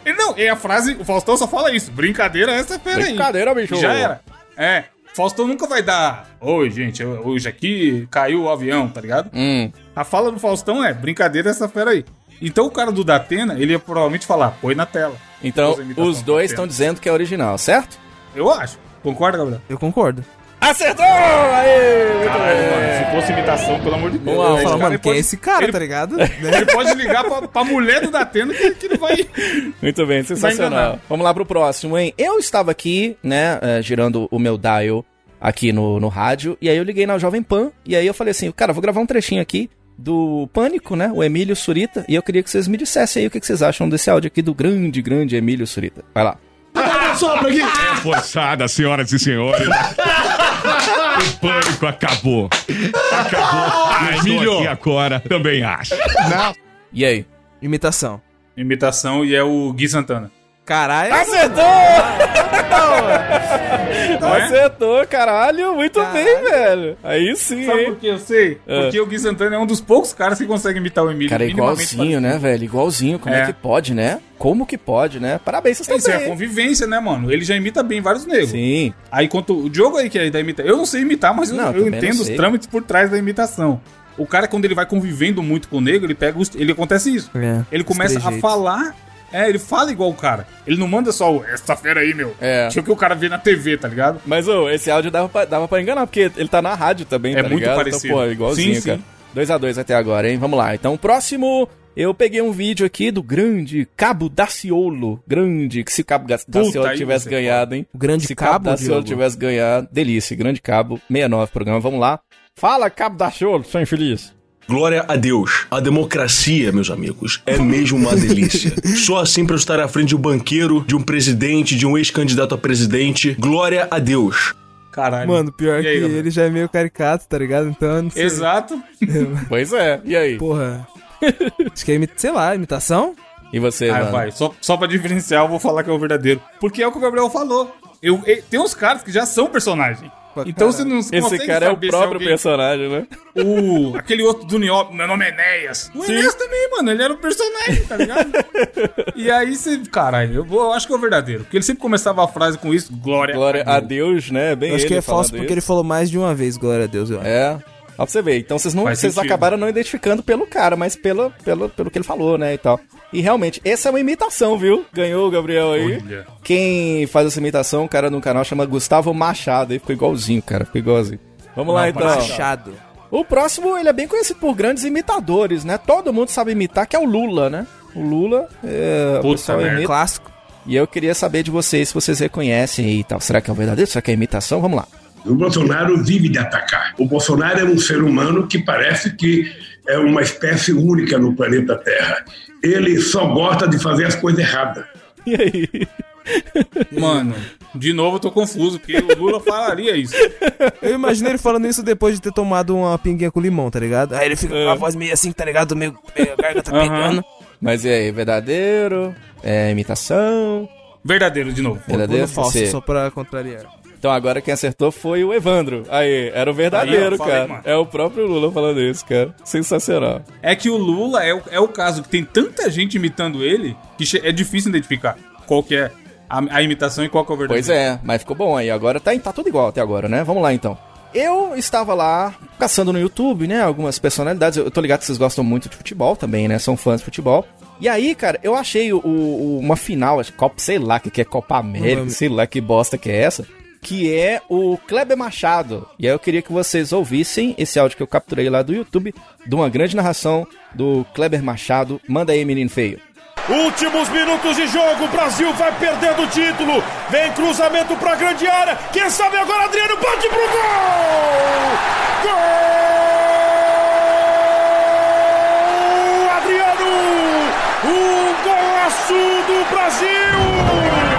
ele não, é a frase. O Faustão só fala isso. Brincadeira, essa fera aí. Brincadeira, bicho. Já era. É. Faustão nunca vai dar. Oi, gente, hoje aqui caiu o avião, tá ligado? Hum, A fala do Faustão é brincadeira essa fera aí. Então o cara do Datena, ele ia provavelmente falar, põe na tela. então os dois do estão dizendo que é original, certo? Eu acho. Concorda, Gabriel? Eu concordo. Acertou! Aê! Muito Caralho, bem. mano, se fosse imitação, pelo amor de Deus. Vamos lá, Fala, mano, quem é esse cara, ele- tá ligado? Ele pode ligar pra, pra mulher do Datena que, que ele vai. Muito bem, sensacional. Vamos lá pro próximo, hein? Eu estava aqui, né, eh, girando o meu dial aqui no, no rádio, e aí eu liguei na Jovem Pan, e aí eu falei assim, cara, vou gravar um trechinho aqui do Pânico, né, o Emílio Surita, e eu queria que vocês me dissessem aí o que vocês acham desse áudio aqui do grande, grande Emílio Surita. Vai lá. É forçada, senhoras e senhores. o pânico acabou. Acabou. Emílio. E agora também acho. E aí? Imitação. Imitação e é o Gui Santana. Caralho. Acertou! Não é? Acertou, caralho, muito Caralho. bem, velho. Aí sim, Sabe hein? por que eu sei? É. Porque o Gui Santana é um dos poucos caras que consegue imitar o Emílio. Cara, é igualzinho, né, velho? Igualzinho. Como é. É. que pode, né? Como que pode, né? Parabéns, vocês Isso é bem. convivência, né, mano? Ele já imita bem vários negros. Sim. Aí, quanto o Diogo aí que é da imitação. Eu não sei imitar, mas eu- Não, eu, não entendo os trâmites por trás da imitação. O cara, quando ele vai convivendo muito com o negro, ele pega os. Ele acontece isso. É, Ele começa a falar. É, ele fala igual o cara. Ele não manda só o. Essa fera aí, meu. É. Tipo que o cara vê na TV, tá ligado? Mas, ô, esse áudio dava pra, dava pra enganar, porque ele tá na rádio também, É tá muito ligado? parecido. Então, pô, igualzinho, Sim, cara. sim. 2x2 até agora, hein? Vamos lá. Então, próximo, eu peguei um vídeo aqui do grande Cabo Daciolo. Grande, que se o Cabo Daciolo tivesse você ganhado, hein? O grande se cabo, Daciolo Diogo. tivesse ganhado, delícia. Grande Cabo, 69 programa. Vamos lá. Fala, Cabo Daciolo, sou infeliz. Glória a Deus. A democracia, meus amigos, é mesmo uma delícia. Só assim pra eu estar à frente de um banqueiro, de um presidente, de um ex-candidato a presidente. Glória a Deus. Caralho. Mano, pior que aí, Gabriel? ele já é meio caricato, tá ligado? Então, eu não sei. Exato. Pois é, e aí? Porra. Acho que é, sei lá, imitação? E você, Ah, mano? vai. Só, só pra diferenciar, eu vou falar que é o verdadeiro. Porque é o que o Gabriel falou. Eu, e- tem uns caras que já são personagem. Então você não Esse cara é o próprio alguém- personagem, né? O, aquele outro do Niop, meu nome é Enéas. O Enéas também, mano, ele era um personagem, tá ligado? e aí você, caralho, eu, vou- eu acho que é o verdadeiro. Porque ele sempre começava a frase com isso, glória, Glória a Deus, né? Bem Eu acho que é falso porque isso. ele falou mais de uma vez, glória a Deus, eu acho. É. Ó pra você ver. Então vocês não, Faz vocês sentido. acabaram não identificando pelo cara, mas pelo, pelo, pelo que ele falou, né, e tal. E realmente, essa é uma imitação, viu? Ganhou o Gabriel aí. Olha. Quem faz essa imitação, um cara no canal chama Gustavo Machado, aí ficou igualzinho, cara, ficou igualzinho. Vamos lá Não, então. Machado. O próximo, ele é bem conhecido por grandes imitadores, né? Todo mundo sabe imitar, que é o Lula, né? O Lula, é, o Puta imita. Clássico. E eu queria saber de vocês se vocês reconhecem e tal. Será que é o verdadeiro? Será que é imitação? Vamos lá. O Bolsonaro vive de atacar. O Bolsonaro é um ser humano que parece que é uma espécie única no planeta Terra. Ele só gosta de fazer as coisas erradas. E aí? Mano, de novo eu tô confuso, porque o Lula falaria isso. Eu imaginei ele falando isso depois de ter tomado uma pinguinha com limão, tá ligado? Aí ele fica É. com a voz meio assim, tá ligado? Meio, meio a garganta Aham. pegando. Mas e aí, verdadeiro? É imitação? Verdadeiro, de novo. Verdadeiro? Falso, Você. só pra contrariar. Então agora quem acertou foi o Evandro. Aí, era o verdadeiro, Aí, falei, cara. mano. É o próprio Lula falando isso, cara. Sensacional. É que o Lula é, o- é o caso que tem tanta gente imitando ele que é difícil identificar qual que é a, a imitação e qual que é o verdadeiro. Pois é, mas ficou bom aí. Agora tá, tá tudo igual até agora, né? Vamos lá então. Eu estava lá caçando no YouTube, né? Algumas personalidades. Eu tô ligado que vocês gostam muito de futebol também, né? São fãs de futebol. E aí, cara, eu achei o, o- uma final, acho Copa, sei lá, que, que é Copa América, sei lá que bosta que é essa. Que é o Kleber Machado. E aí eu queria que vocês ouvissem esse áudio que eu capturei lá do YouTube, de uma grande narração do Kleber Machado. Manda aí, menino feio. Últimos minutos de jogo, o Brasil vai perdendo o título. Vem cruzamento pra grande área. Quem sabe agora Adriano bate pro gol! Gol! Adriano! Um golaço do Brasil!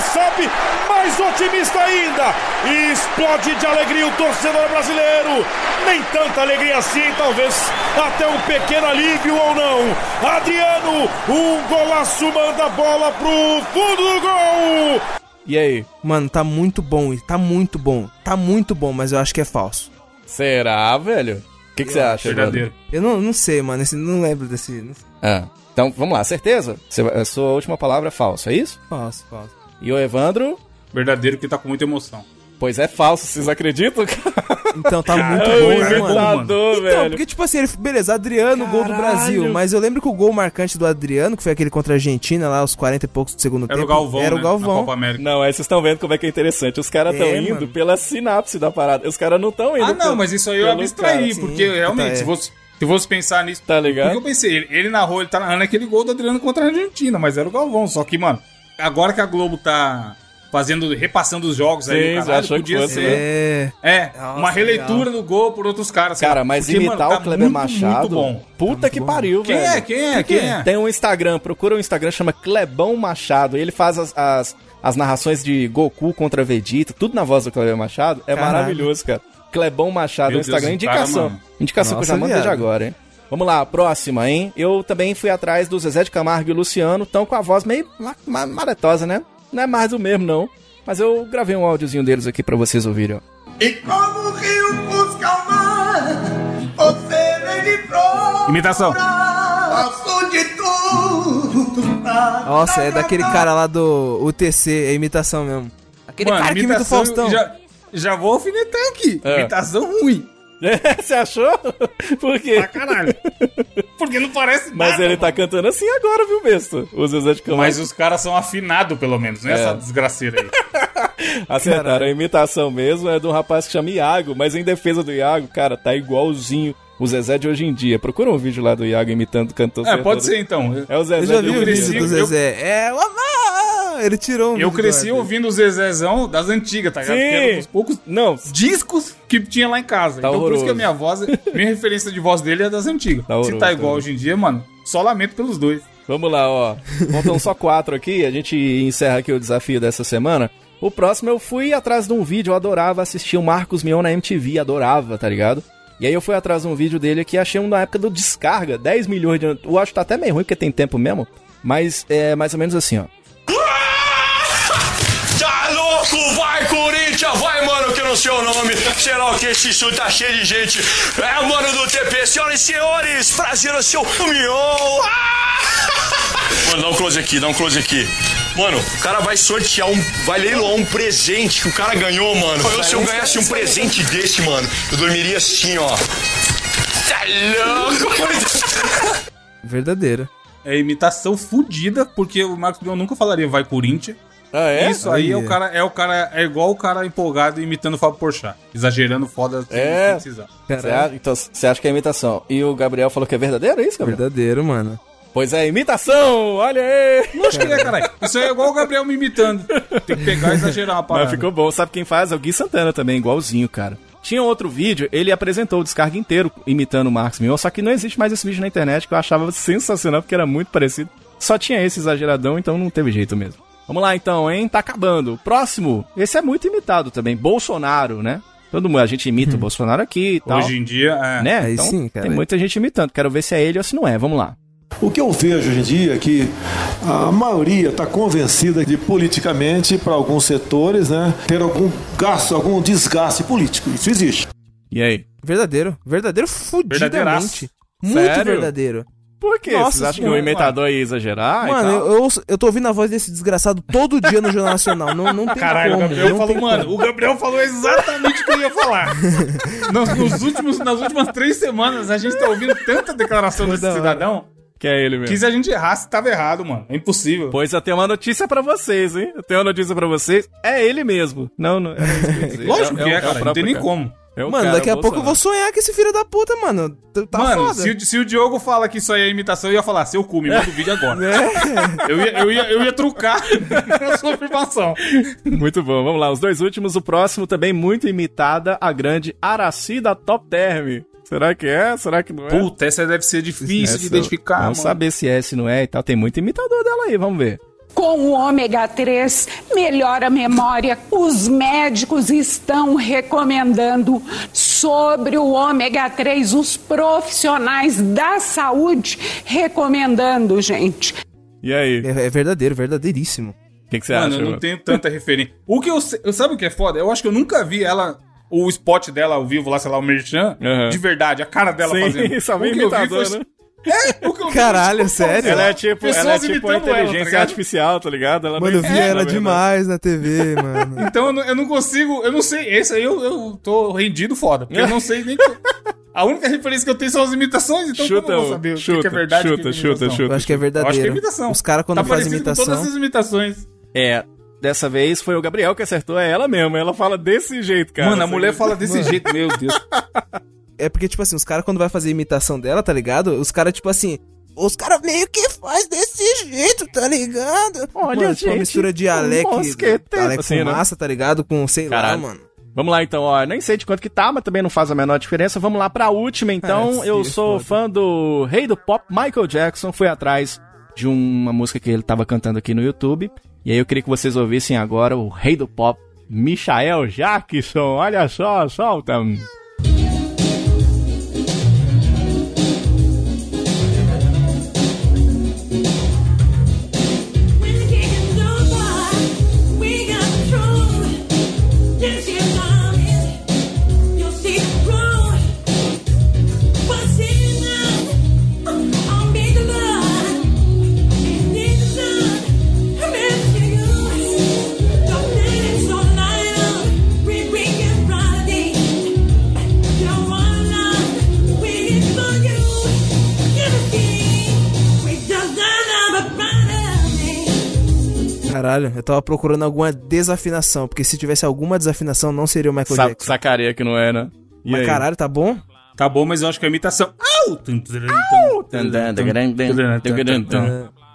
Sabe mais otimista ainda. E explode de alegria o torcedor brasileiro. Nem tanta alegria assim, talvez até um pequeno alívio ou não. Adriano, um golaço manda a bola pro fundo do gol. E aí? Mano, tá muito bom, tá muito bom. Tá muito bom, mas eu acho que é falso. Será, velho? O que, você acha, Verdadeiro. Eu não, não sei, mano. Esse, não lembro desse. Ah, então vamos lá, certeza? Você- a sua última palavra é falso, é isso? Falso, falso. E o Evandro? Verdadeiro que tá com muita emoção. Pois é falso, vocês acreditam? Então tá muito bom, né, mano? inventador, Então, velho. porque, tipo assim, ele, beleza, Adriano, gol do Caralho. Brasil. Mas eu lembro que o gol marcante do Adriano, que foi aquele contra a Argentina, lá, os 40 e poucos do segundo Era tempo. o Galvão, Era né? o Na Galvão. Copa América. Não, aí vocês estão vendo como é que é interessante. Os caras estão É, indo mano. pela sinapse da parada. Os caras não estão indo Ah, não, pelo- mas isso aí eu abstraí, cara. porque Sim, realmente, tá, é. se fosse. Se fosse pensar nisso. Tá ligado? Porque eu pensei, ele, ele narrou, ele tá narrando aquele gol do Adriano contra a Argentina, mas era o Galvão. Só que, mano, agora que a Globo tá fazendo, repassando os jogos aí, Sim, já caralho, achou que podia fosse, ser. É. É, Nossa, uma releitura do gol por outros caras. Cara, lá. mas Porque, imitar mano, tá o Kleber muito, Machado. Muito bom. Puta que pariu, Quem velho. é? Quem é? Quem é? Tem um Instagram, procura um Instagram, chama Clebão Machado. Ele faz as, as, as narrações de Goku contra Vegeta, tudo na voz do Kleber Machado. É Caralho. maravilhoso, cara. Clebão Machado Meu no Instagram, Deus, o cara, indicação. indicação que eu já Nossa, mando desde agora, hein? Vamos lá, próxima, hein? Eu também fui atrás do Zezé de Camargo e o Luciano, estão com a voz meio ma- ma- maretosa, né? Não é mais do mesmo, não. Mas eu gravei um áudiozinho deles aqui pra vocês ouvirem, ó. E como o rio busca o mar, você vem. Imitação. Faço de tudo pra Nossa, é daquele cara lá do UTC, é imitação mesmo. Aquele Mano, cara que imita o Faustão. Já, já vou alfinetar aqui. É. Imitação ruim. Você achou? Por quê? Pra caralho. Porque não parece Mas nada, ele mano. tá cantando assim agora, viu, besta? O Zezé de Camargo. Mas os caras são afinados, pelo menos, não é, É. essa desgraceira aí. Acertaram. A imitação mesmo é de um rapaz que chama Iago, mas em defesa do Iago, cara, tá igualzinho o Zezé de hoje em dia. Procura um vídeo lá do Iago imitando o cantor. É, pode ser então. É o Zezé Eu já de vi o hoje em cresci- dia. vídeo do eu- Zezé. É, o ele tirou um Eu cresci ouvindo o Zezézão das antigas, tá ligado? Sim. Que era um dos poucos Não, discos que tinha lá em casa. Tá então por isso que a horroroso. minha voz, minha referência de voz dele é das antigas. Tá Se horroroso, tá tá igual horroroso. hoje em dia, mano, só lamento pelos dois. Vamos lá, ó. Faltam só quatro aqui. A gente encerra aqui o desafio dessa semana. O próximo eu fui atrás de um vídeo. Eu adorava assistir o Marcos Mion na MTV. Adorava, tá ligado? E aí eu fui atrás de um vídeo dele que achei um na época do Descarga. 10 milhões de... Eu acho que tá até meio ruim porque tem tempo mesmo. Mas é mais ou menos assim, ó. Tá louco? Vai, Corinthians! Vai, mano, que eu não sei o nome. O que, esse sul tá cheio de gente. É, mano do TP. Senhoras e senhores, prazer no seu Mion. Ah! Mano, dá um close aqui, dá um close aqui. Mano, o cara vai sortear um. Vai leiloar um presente que o cara ganhou, mano. Eu, se eu ganhasse um presente desse, mano, eu dormiria assim, ó. Tá louco? Verdadeiro. É imitação fudida, porque o Marcos Mion nunca falaria vai Corinthians. Ah, é? Isso aí é o cara, é o cara, é igual o cara empolgado imitando o Fábio Porchat. Exagerando foda É. precisar. Você acha, então você acha que é imitação? E o Gabriel falou que é verdadeiro, é isso, Gabriel? Verdadeiro, mano. Pois é, imitação! Olha aí! Não acho que é, caralho. Isso aí é igual o Gabriel me imitando. Tem que pegar e exagerar uma Mas parada. ficou bom. Sabe quem faz? É o Gui Santana também, igualzinho, cara. Tinha outro vídeo, ele apresentou o descarga inteiro imitando o Marcos Mion, só que não existe mais esse vídeo na internet, que eu achava sensacional, porque era muito parecido. Só tinha esse exageradão, então não teve jeito mesmo. Vamos lá então, hein? Tá acabando. Próximo. Esse é muito imitado também. Bolsonaro, né? Todo mundo, a gente imita o Bolsonaro aqui e tal. Hoje em dia, é. né? Aí então, sim, cara. tem muita gente imitando. Quero ver se é ele ou se não é. Vamos lá. O que eu vejo hoje em dia é que a maioria está convencida de politicamente, para alguns setores, né, ter algum gasto, algum desgaste político. Isso existe. E aí? Verdadeiro. Verdadeiro Verdadeiraço. fudidamente. Muito Sério? verdadeiro. Por quê? Nossa Vocês acham que o imitador ia exagerar? e Mano, tal? eu, eu, eu tô ouvindo a voz desse desgraçado todo dia no Jornal Nacional. Não, não tem Caralho, como. o Gabriel não falou, mano, como. o Gabriel falou exatamente o que eu ia falar. Nos, nos últimos, nas últimas três semanas, a gente tá ouvindo tanta declaração desse cidadão Que é ele mesmo. que se a gente errasse, tava errado, mano. É impossível. Pois eu tenho uma notícia pra vocês, hein? Eu tenho uma notícia pra vocês. É ele mesmo. Não, não. É que eu dizer. Lógico que o- é, o cara. Não próprio tem nem cara. como. É o Mano, cara, daqui a pouco eu vou sonhar com esse filho da puta, mano. Tá Mano, foda. se o, se o Diogo fala que isso aí é imitação, eu ia falar, seu cu, me manda o vídeo agora. É. Eu, ia, eu, ia, eu ia trucar a sua afirmação. Muito bom, vamos lá. Os dois últimos, o próximo também muito imitada, a grande Araci da Top Term. Será que é? Será que não é? Puta, essa deve ser difícil Essa- de identificar, Vamos mano. saber se é, se não é e tal. Tem muito imitador dela aí, vamos ver. Com o ômega 3, melhora a memória. Os médicos estão recomendando sobre o ômega 3, os profissionais da saúde recomendando, gente. E aí? É, é verdadeiro, verdadeiríssimo. O que, que você Mano, acha? eu não mano? tenho tanta referência. O que eu, sei- eu sabe o que é foda? Eu acho que eu nunca vi ela, o spot dela ao vivo lá, sei lá, o Merchan, Aham. de verdade, a cara dela Sim, fazendo. só O vem que eu vi imitador, foi- né? É, o que eu vi Caralho, tipo, sério? Ela é tipo, ela é pessoas tipo imitando ela, tá inteligência ligado? artificial, tá ligado? Ela Mano, eu vi imita, ela na demais na TV, mano. Então eu não, eu não consigo, eu não sei, esse aí eu, eu tô rendido foda, porque eu não sei nem... que- A única referência que eu tenho são as imitações, então Chuta, como eu vou saber o que chuta, que é verdade o que chuta, é chuta, imitação? chuta. Eu acho que é Eu acho que é verdadeiro. imitação. Os caras quando tá fazem parecido com imitação. todas as imitações. É, dessa vez foi o Gabriel que acertou, é ela mesmo. Ela fala desse jeito, cara. Mano, a mulher fala desse jeito, meu Deus. É porque, tipo assim, os caras quando vai fazer imitação dela, tá ligado? Os caras, tipo assim. Os caras meio que faz desse jeito, tá ligado? Olha, mano, tipo, uma gente, mistura de Alec, mosqueteiro, Alec assim, né? fumaça, tá ligado? Com, sei Caralho. lá, mano. Vamos lá então, ó. Nem sei de quanto que tá, mas também não faz a menor diferença. Vamos lá pra última então. Ah, eu sim, sou foda. fã do rei do pop, Michael Jackson. Fui atrás de uma música que ele tava cantando aqui no YouTube. E aí eu queria que vocês ouvissem agora o rei do pop, Michael Jackson. Olha só, solta. Caralho, eu tava procurando alguma desafinação, porque se tivesse alguma desafinação, não seria o Michael Sa Jackson. sacaria que não é, né? E Mas aí? caralho, tá bom? Tá bom, mas eu acho que é imitação. Au!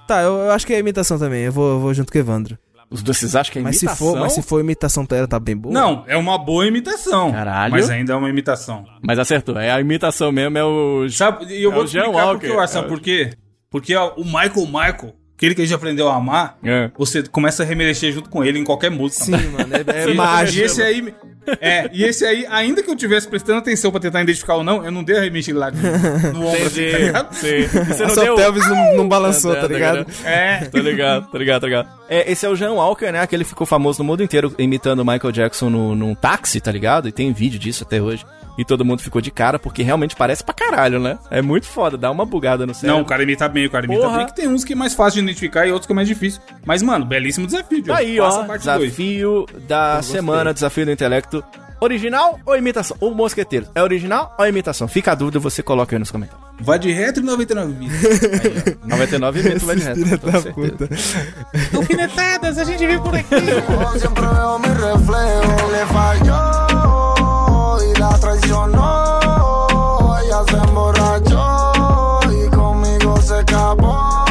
Tá, eu, eu acho que é imitação também. Eu vou, eu vou junto com o Evandro. Os dois vocês acham que é Mas se, imitação? for, mas se for imitação dela, tá bem boa. Não, é uma boa imitação. Caralho. Mas ainda é uma imitação. Mas acertou. É a imitação mesmo, é o... Sabe, e eu É vou o te Jean explicar por Walker. que eu acho, sabe É. por quê? Porque ó, o Michael Michael, aquele que a gente aprendeu a amar, É. você começa a remexer junto com ele em qualquer música. Sim, mano, é, é E- mágico. E esse aí. É, e esse aí, ainda que eu tivesse prestando atenção pra tentar identificar ou não, eu não dei a remexida lá de- no ombro, assim, tá ligado? Sim. Você não deu... pelvis não, não balançou, tá ligado? É. Tá ligado, tá ligado, tá ligado. É, esse é o Jean Walker, né? Aquele que ficou famoso no mundo inteiro imitando o Michael Jackson no, num táxi, tá ligado? E tem vídeo disso até hoje. E todo mundo ficou de cara, porque realmente parece pra caralho, né? É muito foda, dá uma bugada no cérebro. Não, o cara imita bem, o cara imita Porra. bem, que tem uns que é mais fácil de identificar e outros que é mais difícil. Mas, mano, belíssimo desafio, Tá Diogo. aí, Faça ó, parte dois. desafio da semana, desafio do intelecto. Original ou imitação? O Mosqueteiro, é original ou imitação? Fica a dúvida, você coloca aí nos comentários. Vai de retro e 99 vídeos. 99 minutos vai de reto. Filha com da puta. Alfinetadas, a gente vê por aqui. Y la traicionó. Ella se emborrachó y conmigo se acabó.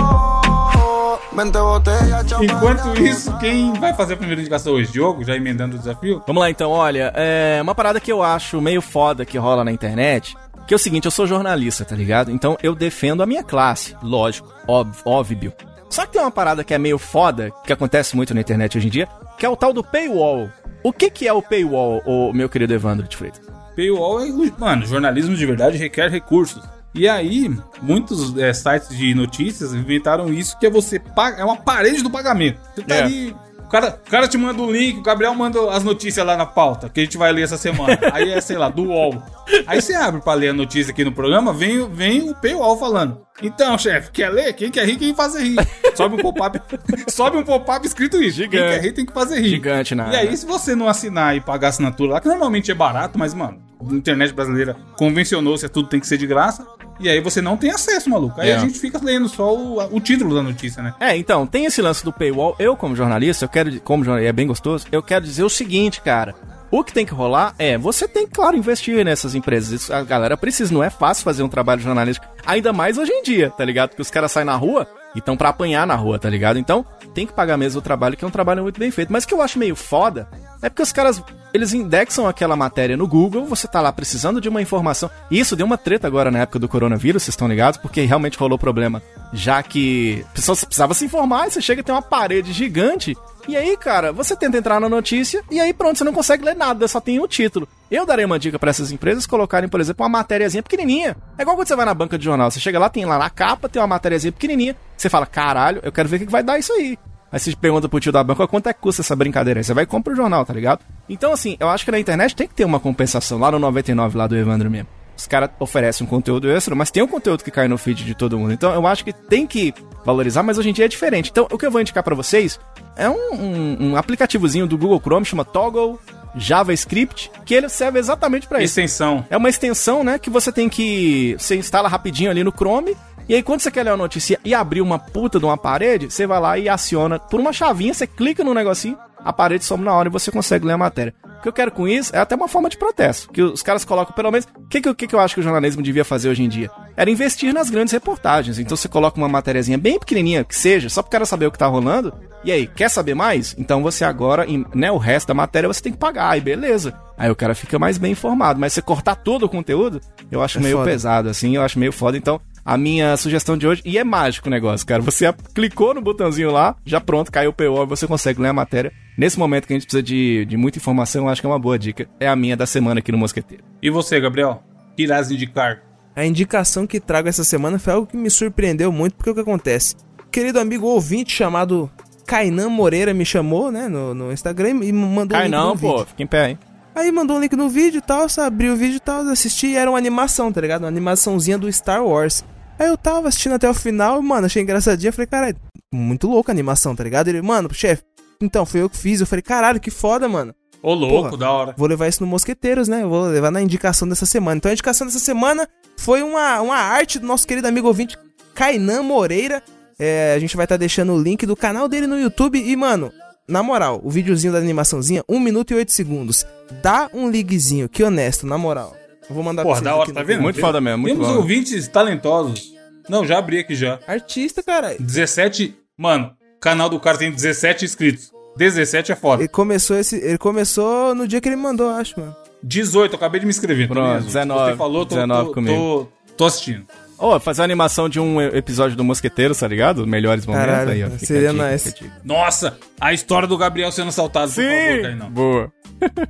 20 botellas, Enquanto isso, quem vai fazer a primeira indicação hoje? Diogo, já emendando o desafio? Vamos lá então, olha, é uma parada que eu acho meio foda que rola na internet, que é o seguinte, eu sou jornalista, tá ligado? Então eu defendo a minha classe, lógico, óbvio, óbvio. Só que tem uma parada que é meio foda, que acontece muito na internet hoje em dia, que é o tal do paywall. O que que é o paywall, o meu querido Evandro de Freitas? Paywall é, mano, jornalismo de verdade requer recursos. E aí, muitos é, sites de notícias inventaram isso, que é você paga, é uma parede do pagamento. Você tá É. ali cara, o cara te manda o link, o Gabriel manda as notícias lá na pauta, que a gente vai ler essa semana. Aí é, sei lá, do UOL. Aí você abre pra ler a notícia aqui no programa, vem, vem o paywall falando. Então, chefe, quer ler? Quem quer rir, quem fazer rir. Sobe um pop-up. sobe um pop-up escrito isso. Quem quer rir tem que fazer rir. Gigante, né? E aí, se você não assinar e pagar a assinatura lá, que normalmente é barato, mas, mano, a internet brasileira convencionou-se, tudo tem que ser de graça. E aí você não tem acesso, maluco. Aí É. a gente fica lendo só o, o título da notícia, né? É, então, tem esse lance do paywall. Eu, como jornalista, eu quero, como jornalista, é bem gostoso, eu quero dizer o seguinte, cara. O que tem que rolar é, você tem, claro, investir nessas empresas. Isso a galera precisa, não é fácil fazer um trabalho jornalístico. Ainda mais hoje em dia, tá ligado? Porque os caras saem na rua e estão pra apanhar na rua, tá ligado? Então, tem que pagar mesmo o trabalho, que é um trabalho muito bem feito. Mas o que eu acho meio foda é porque os caras, eles indexam aquela matéria no Google, você tá lá precisando de uma informação. Isso deu uma treta agora na época do coronavírus, vocês estão ligados? Porque realmente rolou problema. Já que pessoas precisavam se informar, e você chega e tem uma parede gigante. E aí, cara, você tenta entrar na notícia e aí pronto, você não consegue ler nada, só tem o título. Eu darei uma dica pra essas empresas colocarem, por exemplo, uma matériazinha pequenininha. É igual quando você vai na banca de jornal, você chega lá, tem lá na capa, tem uma matériazinha pequenininha. Você fala, caralho, eu quero ver o que vai dar isso aí. Aí você pergunta pro tio da banca quanto é que custa essa brincadeira aí. Você vai e compra o jornal, tá ligado? Então, assim, eu acho que na internet tem que ter uma compensação. Lá no 99, lá do Evandro mesmo. Os caras oferecem um conteúdo extra, mas tem um conteúdo que cai no feed de todo mundo. Então, eu acho que tem que valorizar, mas hoje em dia é diferente. Então, o que eu vou indicar pra vocês é um, um, um aplicativozinho do Google Chrome, chama Toggle JavaScript, que ele serve exatamente pra isso. Extensão. É uma extensão, né, que você tem que... Você instala rapidinho ali no Chrome, e aí, quando você quer ler uma notícia e abrir uma puta de uma parede, você vai lá e aciona por uma chavinha, você clica no negocinho, a parede some na hora e você consegue ler a matéria. O que eu quero com isso é até uma forma de protesto. Que os caras colocam, pelo menos. O que, que, eu- que, eu acho que o jornalismo devia fazer hoje em dia? Era investir nas grandes reportagens. Então você coloca uma matériazinha bem pequenininha, que seja, só pro cara saber o que tá rolando. E aí, quer saber mais? Então você agora, né, o resto da matéria você tem que pagar, aí beleza. Aí o cara fica mais bem informado. Mas você cortar todo o conteúdo, eu acho É meio foda. pesado, assim, eu acho meio foda. Então, a minha sugestão de hoje, e é mágico o negócio, cara. Você clicou no botãozinho lá, já pronto, caiu o PO e você consegue ler a matéria. Nesse momento que a gente precisa de, de muita informação, eu acho que é uma boa dica. É a minha da semana aqui no Mosqueteiro. E você, Gabriel? Que irás indicar? A indicação que trago essa semana foi algo que me surpreendeu muito, porque o que acontece? Querido amigo ouvinte chamado Kainan Moreira me chamou, né, no, no Instagram e mandou Cai um link não, no pô, vídeo. fica em pé, hein? Aí mandou um link no vídeo e tal, sabe? Abri o vídeo e tal, assisti e era uma animação, tá ligado? Uma animaçãozinha do Star Wars. Aí eu tava assistindo até o final e, mano, achei engraçadinho. Falei, caralho, muito louca a animação, tá ligado? Ele, mano, chefe, então, foi eu que fiz. Eu falei, caralho, que foda, mano. Ô, louco, Porra, da hora. Vou levar isso no Mosqueteiros, né? Eu Vou levar na indicação dessa semana. Então a indicação dessa semana foi uma, uma arte do nosso querido amigo ouvinte Kainan Moreira. É, a gente vai estar deixando o link do canal dele no YouTube. E, mano, na moral, o videozinho da animaçãozinha, 1 minuto e 8 segundos. Dá um liguezinho, que honesto, na moral. Eu vou mandar Porra, pra da vocês hora, aqui tá no- vendo? Muito foda mesmo, muito Temos bom. ouvintes talentosos. Não, já abri aqui já. Artista, cara. 17. Mano, o canal do cara tem 17 inscritos. 17 é foda. Ele começou, esse, ele começou no dia que ele mandou, acho, mano. 18, eu acabei de me inscrever. Pronto, mesmo? 19, Você falou, tô, 19 tô, comigo. Tô, tô assistindo. Ô, fazer uma animação de um episódio do Mosqueteiro, tá ligado? Melhores momentos Caralho, aí, ó. Fica seria a dica, nice. fica a. Nossa, a história do Gabriel sendo assaltado, por favor, Cainão. Boa.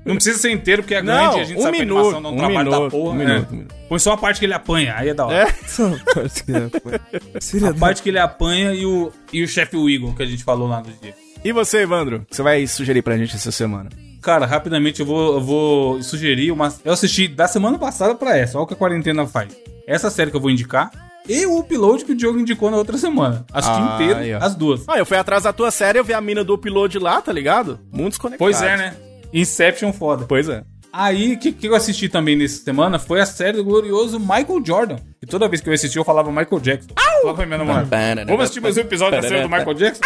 Não precisa ser inteiro, porque é Não, grande e a gente um sabe minuto, que a animação dá um, um trabalho da minuto, porra. um né? minuto, um minuto. Põe só a parte que ele apanha, aí é da hora. Seria A parte que ele apanha e o, e o chefe Wiggle, que a gente falou lá no dia. E você, Evandro? O que você vai sugerir pra gente essa semana? Cara, rapidamente eu vou, eu vou sugerir uma. Eu assisti da semana passada pra essa, olha o que a quarentena faz. Essa série que eu vou indicar e o upload que o Diogo indicou na outra semana. Assisti Ah, inteiro, ó. as duas. Ah, eu fui atrás da tua série, eu vi a mina do upload lá, tá ligado? Mundos conectados. Pois é, né? Inception foda. Pois é. Aí, o que, que eu assisti também nessa semana foi a série do glorioso Michael Jordan. E toda vez que eu assisti, eu falava Michael Jackson. Falava pra minha namorada. Vamos assistir mais um episódio da série do Michael Jackson?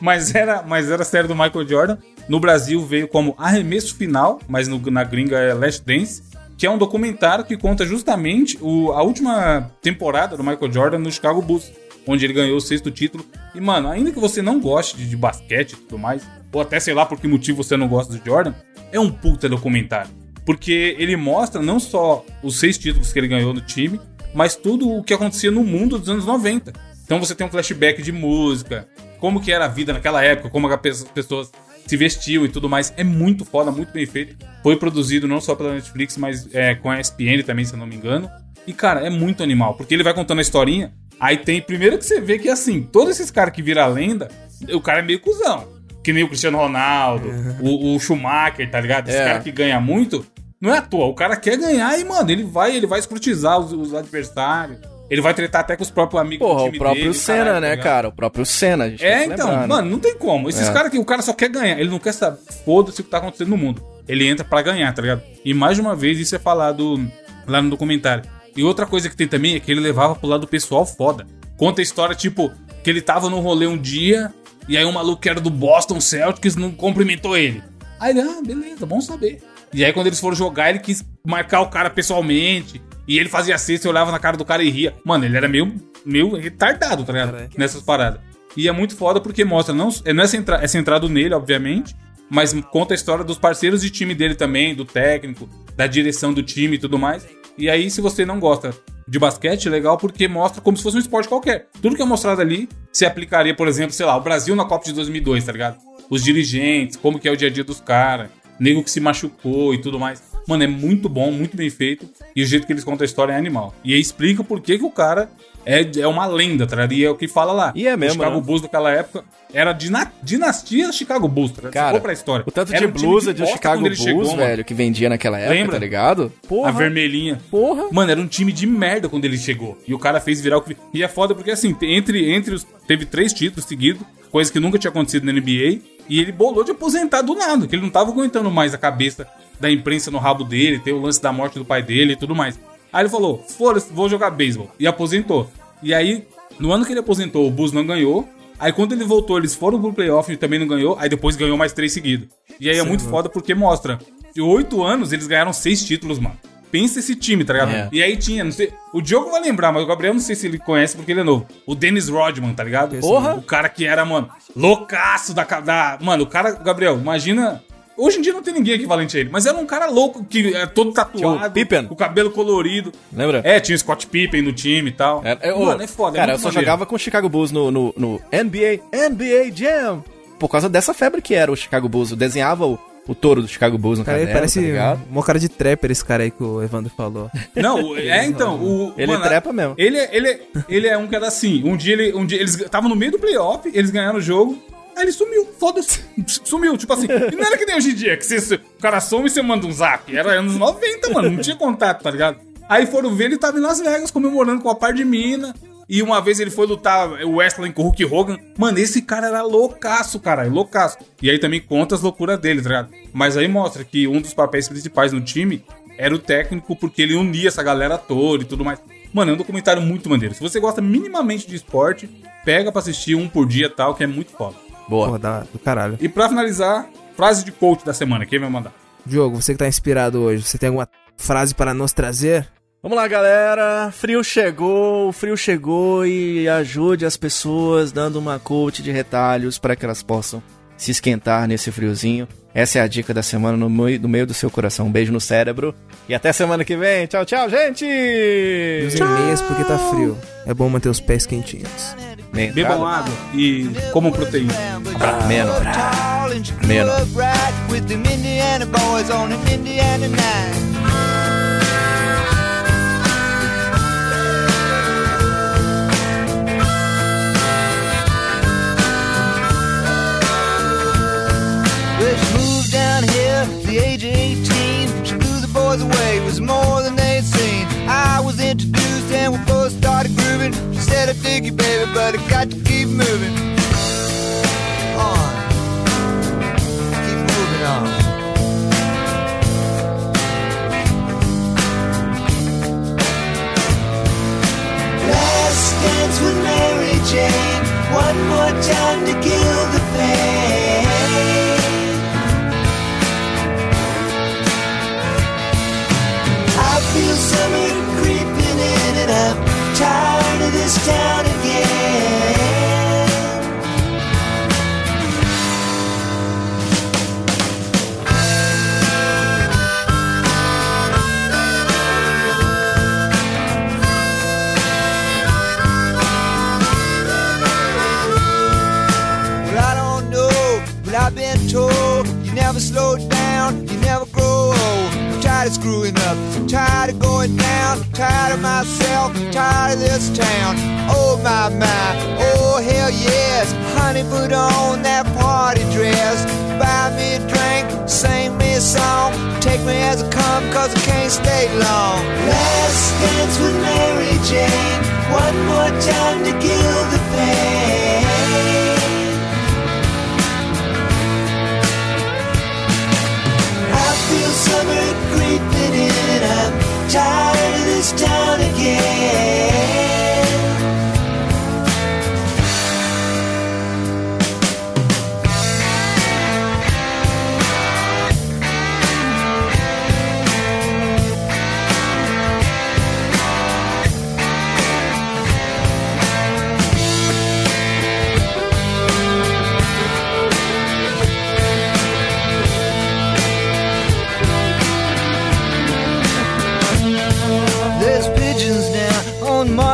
Mas era, mas era a série do Michael Jordan. No Brasil veio como Arremesso Final, mas no- na gringa é Last Dance. Que é um documentário que conta justamente o- a última temporada do Michael Jordan no Chicago Bulls. Onde ele ganhou o sexto título. E, mano, ainda que você não goste de, de basquete e tudo mais, ou até sei lá por que motivo você não gosta do Jordan, é um puta documentário. Porque ele mostra não só os seis títulos que ele ganhou no time, mas tudo o que acontecia no mundo dos anos 90. Então você tem um flashback de música, como que era a vida naquela época, como as pessoas se vestiam e tudo mais. É muito foda, muito bem feito. Foi produzido não só pela Netflix, mas é, com a ESPN também, se eu não me engano. E, cara, é muito animal, porque ele vai contando a historinha. Aí tem, primeiro que você vê que, assim, todos esses caras que viram lenda, o cara é meio cuzão. que nem o Cristiano Ronaldo, o, o Schumacher, tá ligado? Esse É. cara que ganha muito, não é à toa. O cara quer ganhar e, mano, ele vai, ele vai escrutizar os, os adversários. Ele vai tretar até com os próprios amigos Porra, do o time próprio dele, Senna, caralho, tá né, cara? O próprio Senna. a gente tem É, que então, lembrar, né? mano, não tem como. Esses É. caras que o cara só quer ganhar, ele não quer saber. Foda-se o que tá acontecendo no mundo. Ele entra pra ganhar, tá ligado? E mais de uma vez isso é falado lá no documentário. E outra coisa que tem também é que ele levava pro lado pessoal foda. Conta a história, tipo, que ele tava num rolê um dia, e aí um maluco que era do Boston Celtics não cumprimentou ele. Aí ele, ah, beleza, bom saber. E aí quando eles foram jogar, ele quis marcar o cara pessoalmente. E ele fazia cesta e olhava na cara do cara e ria. Mano, ele era meio, meio retardado, tá ligado? Nessas paradas. E é muito foda porque mostra, não, é- não é, centra, é centrado nele, obviamente, mas conta a história dos parceiros de time dele também, do técnico, da direção do time e tudo mais. E aí, se você não gosta de basquete, é legal porque mostra como se fosse um esporte qualquer. Tudo que é mostrado ali se aplicaria, por exemplo, sei lá, o Brasil na Copa de 2002, tá ligado? Os dirigentes, como que é o dia a dia dos caras, nego que se machucou e tudo mais. Mano, é muito bom, muito bem feito. E o jeito que eles contam a história é animal. E aí explica por que, que o cara é, é uma lenda, tá ligado? E é o que fala lá. E é mesmo, O Chicago né? Bulls daquela época era dina dinastia Chicago Bulls, tá Cara, pra história. O tanto Era de blusa de bosta Chicago Bulls, chegou, mano. velho, que vendia naquela época, Lembra? tá ligado? Porra. A vermelhinha. Porra. Mano, era um time de merda quando ele chegou. E o cara fez virar o que. E é foda porque, assim, entre, entre os. Teve três títulos seguidos, coisa que nunca tinha acontecido na NBA. E ele bolou de aposentar do nada, que ele não tava aguentando mais a cabeça da imprensa no rabo dele, ter o lance da morte do pai dele e tudo mais. Aí ele falou: foda-se, vou jogar beisebol. E aposentou. E aí, no ano que ele aposentou, o Bulls não ganhou. Aí quando ele voltou, eles foram pro playoff e também não ganhou. Aí depois ganhou mais três seguidos. E aí é Sim, muito mano. foda porque mostra. De oito anos, eles ganharam seis títulos, mano. Pensa esse time, tá ligado? É. E aí tinha, não sei. O Diogo vai lembrar, mas o Gabriel não sei se ele conhece porque ele é novo. O Dennis Rodman, tá ligado? Porra! O cara que era, mano, loucaço da, da. Mano, o cara, Gabriel, imagina. Hoje em dia não tem ninguém equivalente a ele, mas era um cara louco que é todo tatuado, Pippen. com o cabelo colorido. Lembra? É, tinha o Scott Pippen no time e tal. É, ô, Mano, é foda. é Cara, eu muito só maneiro. jogava com o Chicago Bulls no, no, no NBA, NBA Jam. Por causa dessa febre que era o Chicago Bulls. Eu desenhava o, o touro do Chicago Bulls no Cara, ele caderno, parece tá ligado? uma cara de trapper, esse cara aí que o Evandro falou. Não, é então, o. Ele trepa mesmo. Ele, é- ele, é- ele é um que era assim. Um dia, ele, um dia eles estavam no meio do playoff, eles ganharam o jogo. Aí ele sumiu, foda-se. Sumiu, tipo assim. E não era que nem hoje em dia, que você, o cara some e você manda um zap. Era anos 90, mano. Não tinha contato, tá ligado? Aí foram ver, ele tava em Las Vegas comemorando com a par de mina. E uma vez ele foi lutar o wrestling com o Hulk Hogan. Mano, esse cara era loucaço, caralho, loucaço. E aí também conta as loucuras dele, tá ligado? Mas aí mostra que um dos papéis principais no time era o técnico, porque ele unia essa galera toda e tudo mais. Mano, é um documentário muito maneiro. Se você gosta minimamente de esporte, pega pra assistir um por dia tal, que é muito foda. Boa. Pô, da, do caralho. E pra finalizar, frase de coach da semana, quem vai mandar? Diogo, você que tá inspirado hoje, você tem alguma frase para nos trazer? Vamos lá, galera. Frio chegou, o frio chegou e ajude as pessoas dando uma coach de retalhos para que elas possam se esquentar nesse friozinho. Essa é a dica da semana no meio, no meio do seu coração. Um beijo no cérebro e até semana que vem. Tchau, tchau, gente! Usem meias porque tá frio. É bom manter os pés quentinhos. Bebam água e comam proteína. Menos. Menos. Boys on an Indiana night. Well, she moved down here at the age of 18. She blew the boys away, it was more than they'd seen. I was introduced and we both started grooving. Said, I dig you, baby, but I got to keep moving.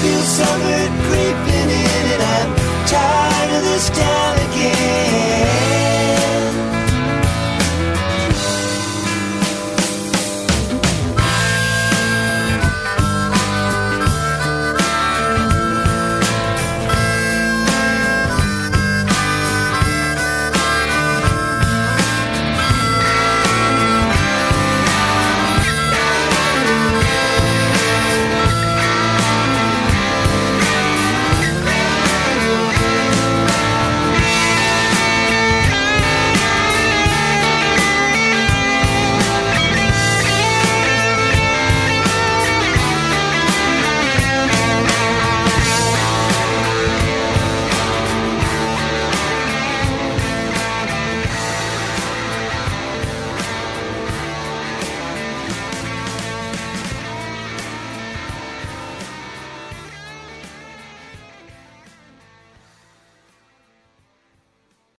feel summer creeping in, and I'm tired of this town again.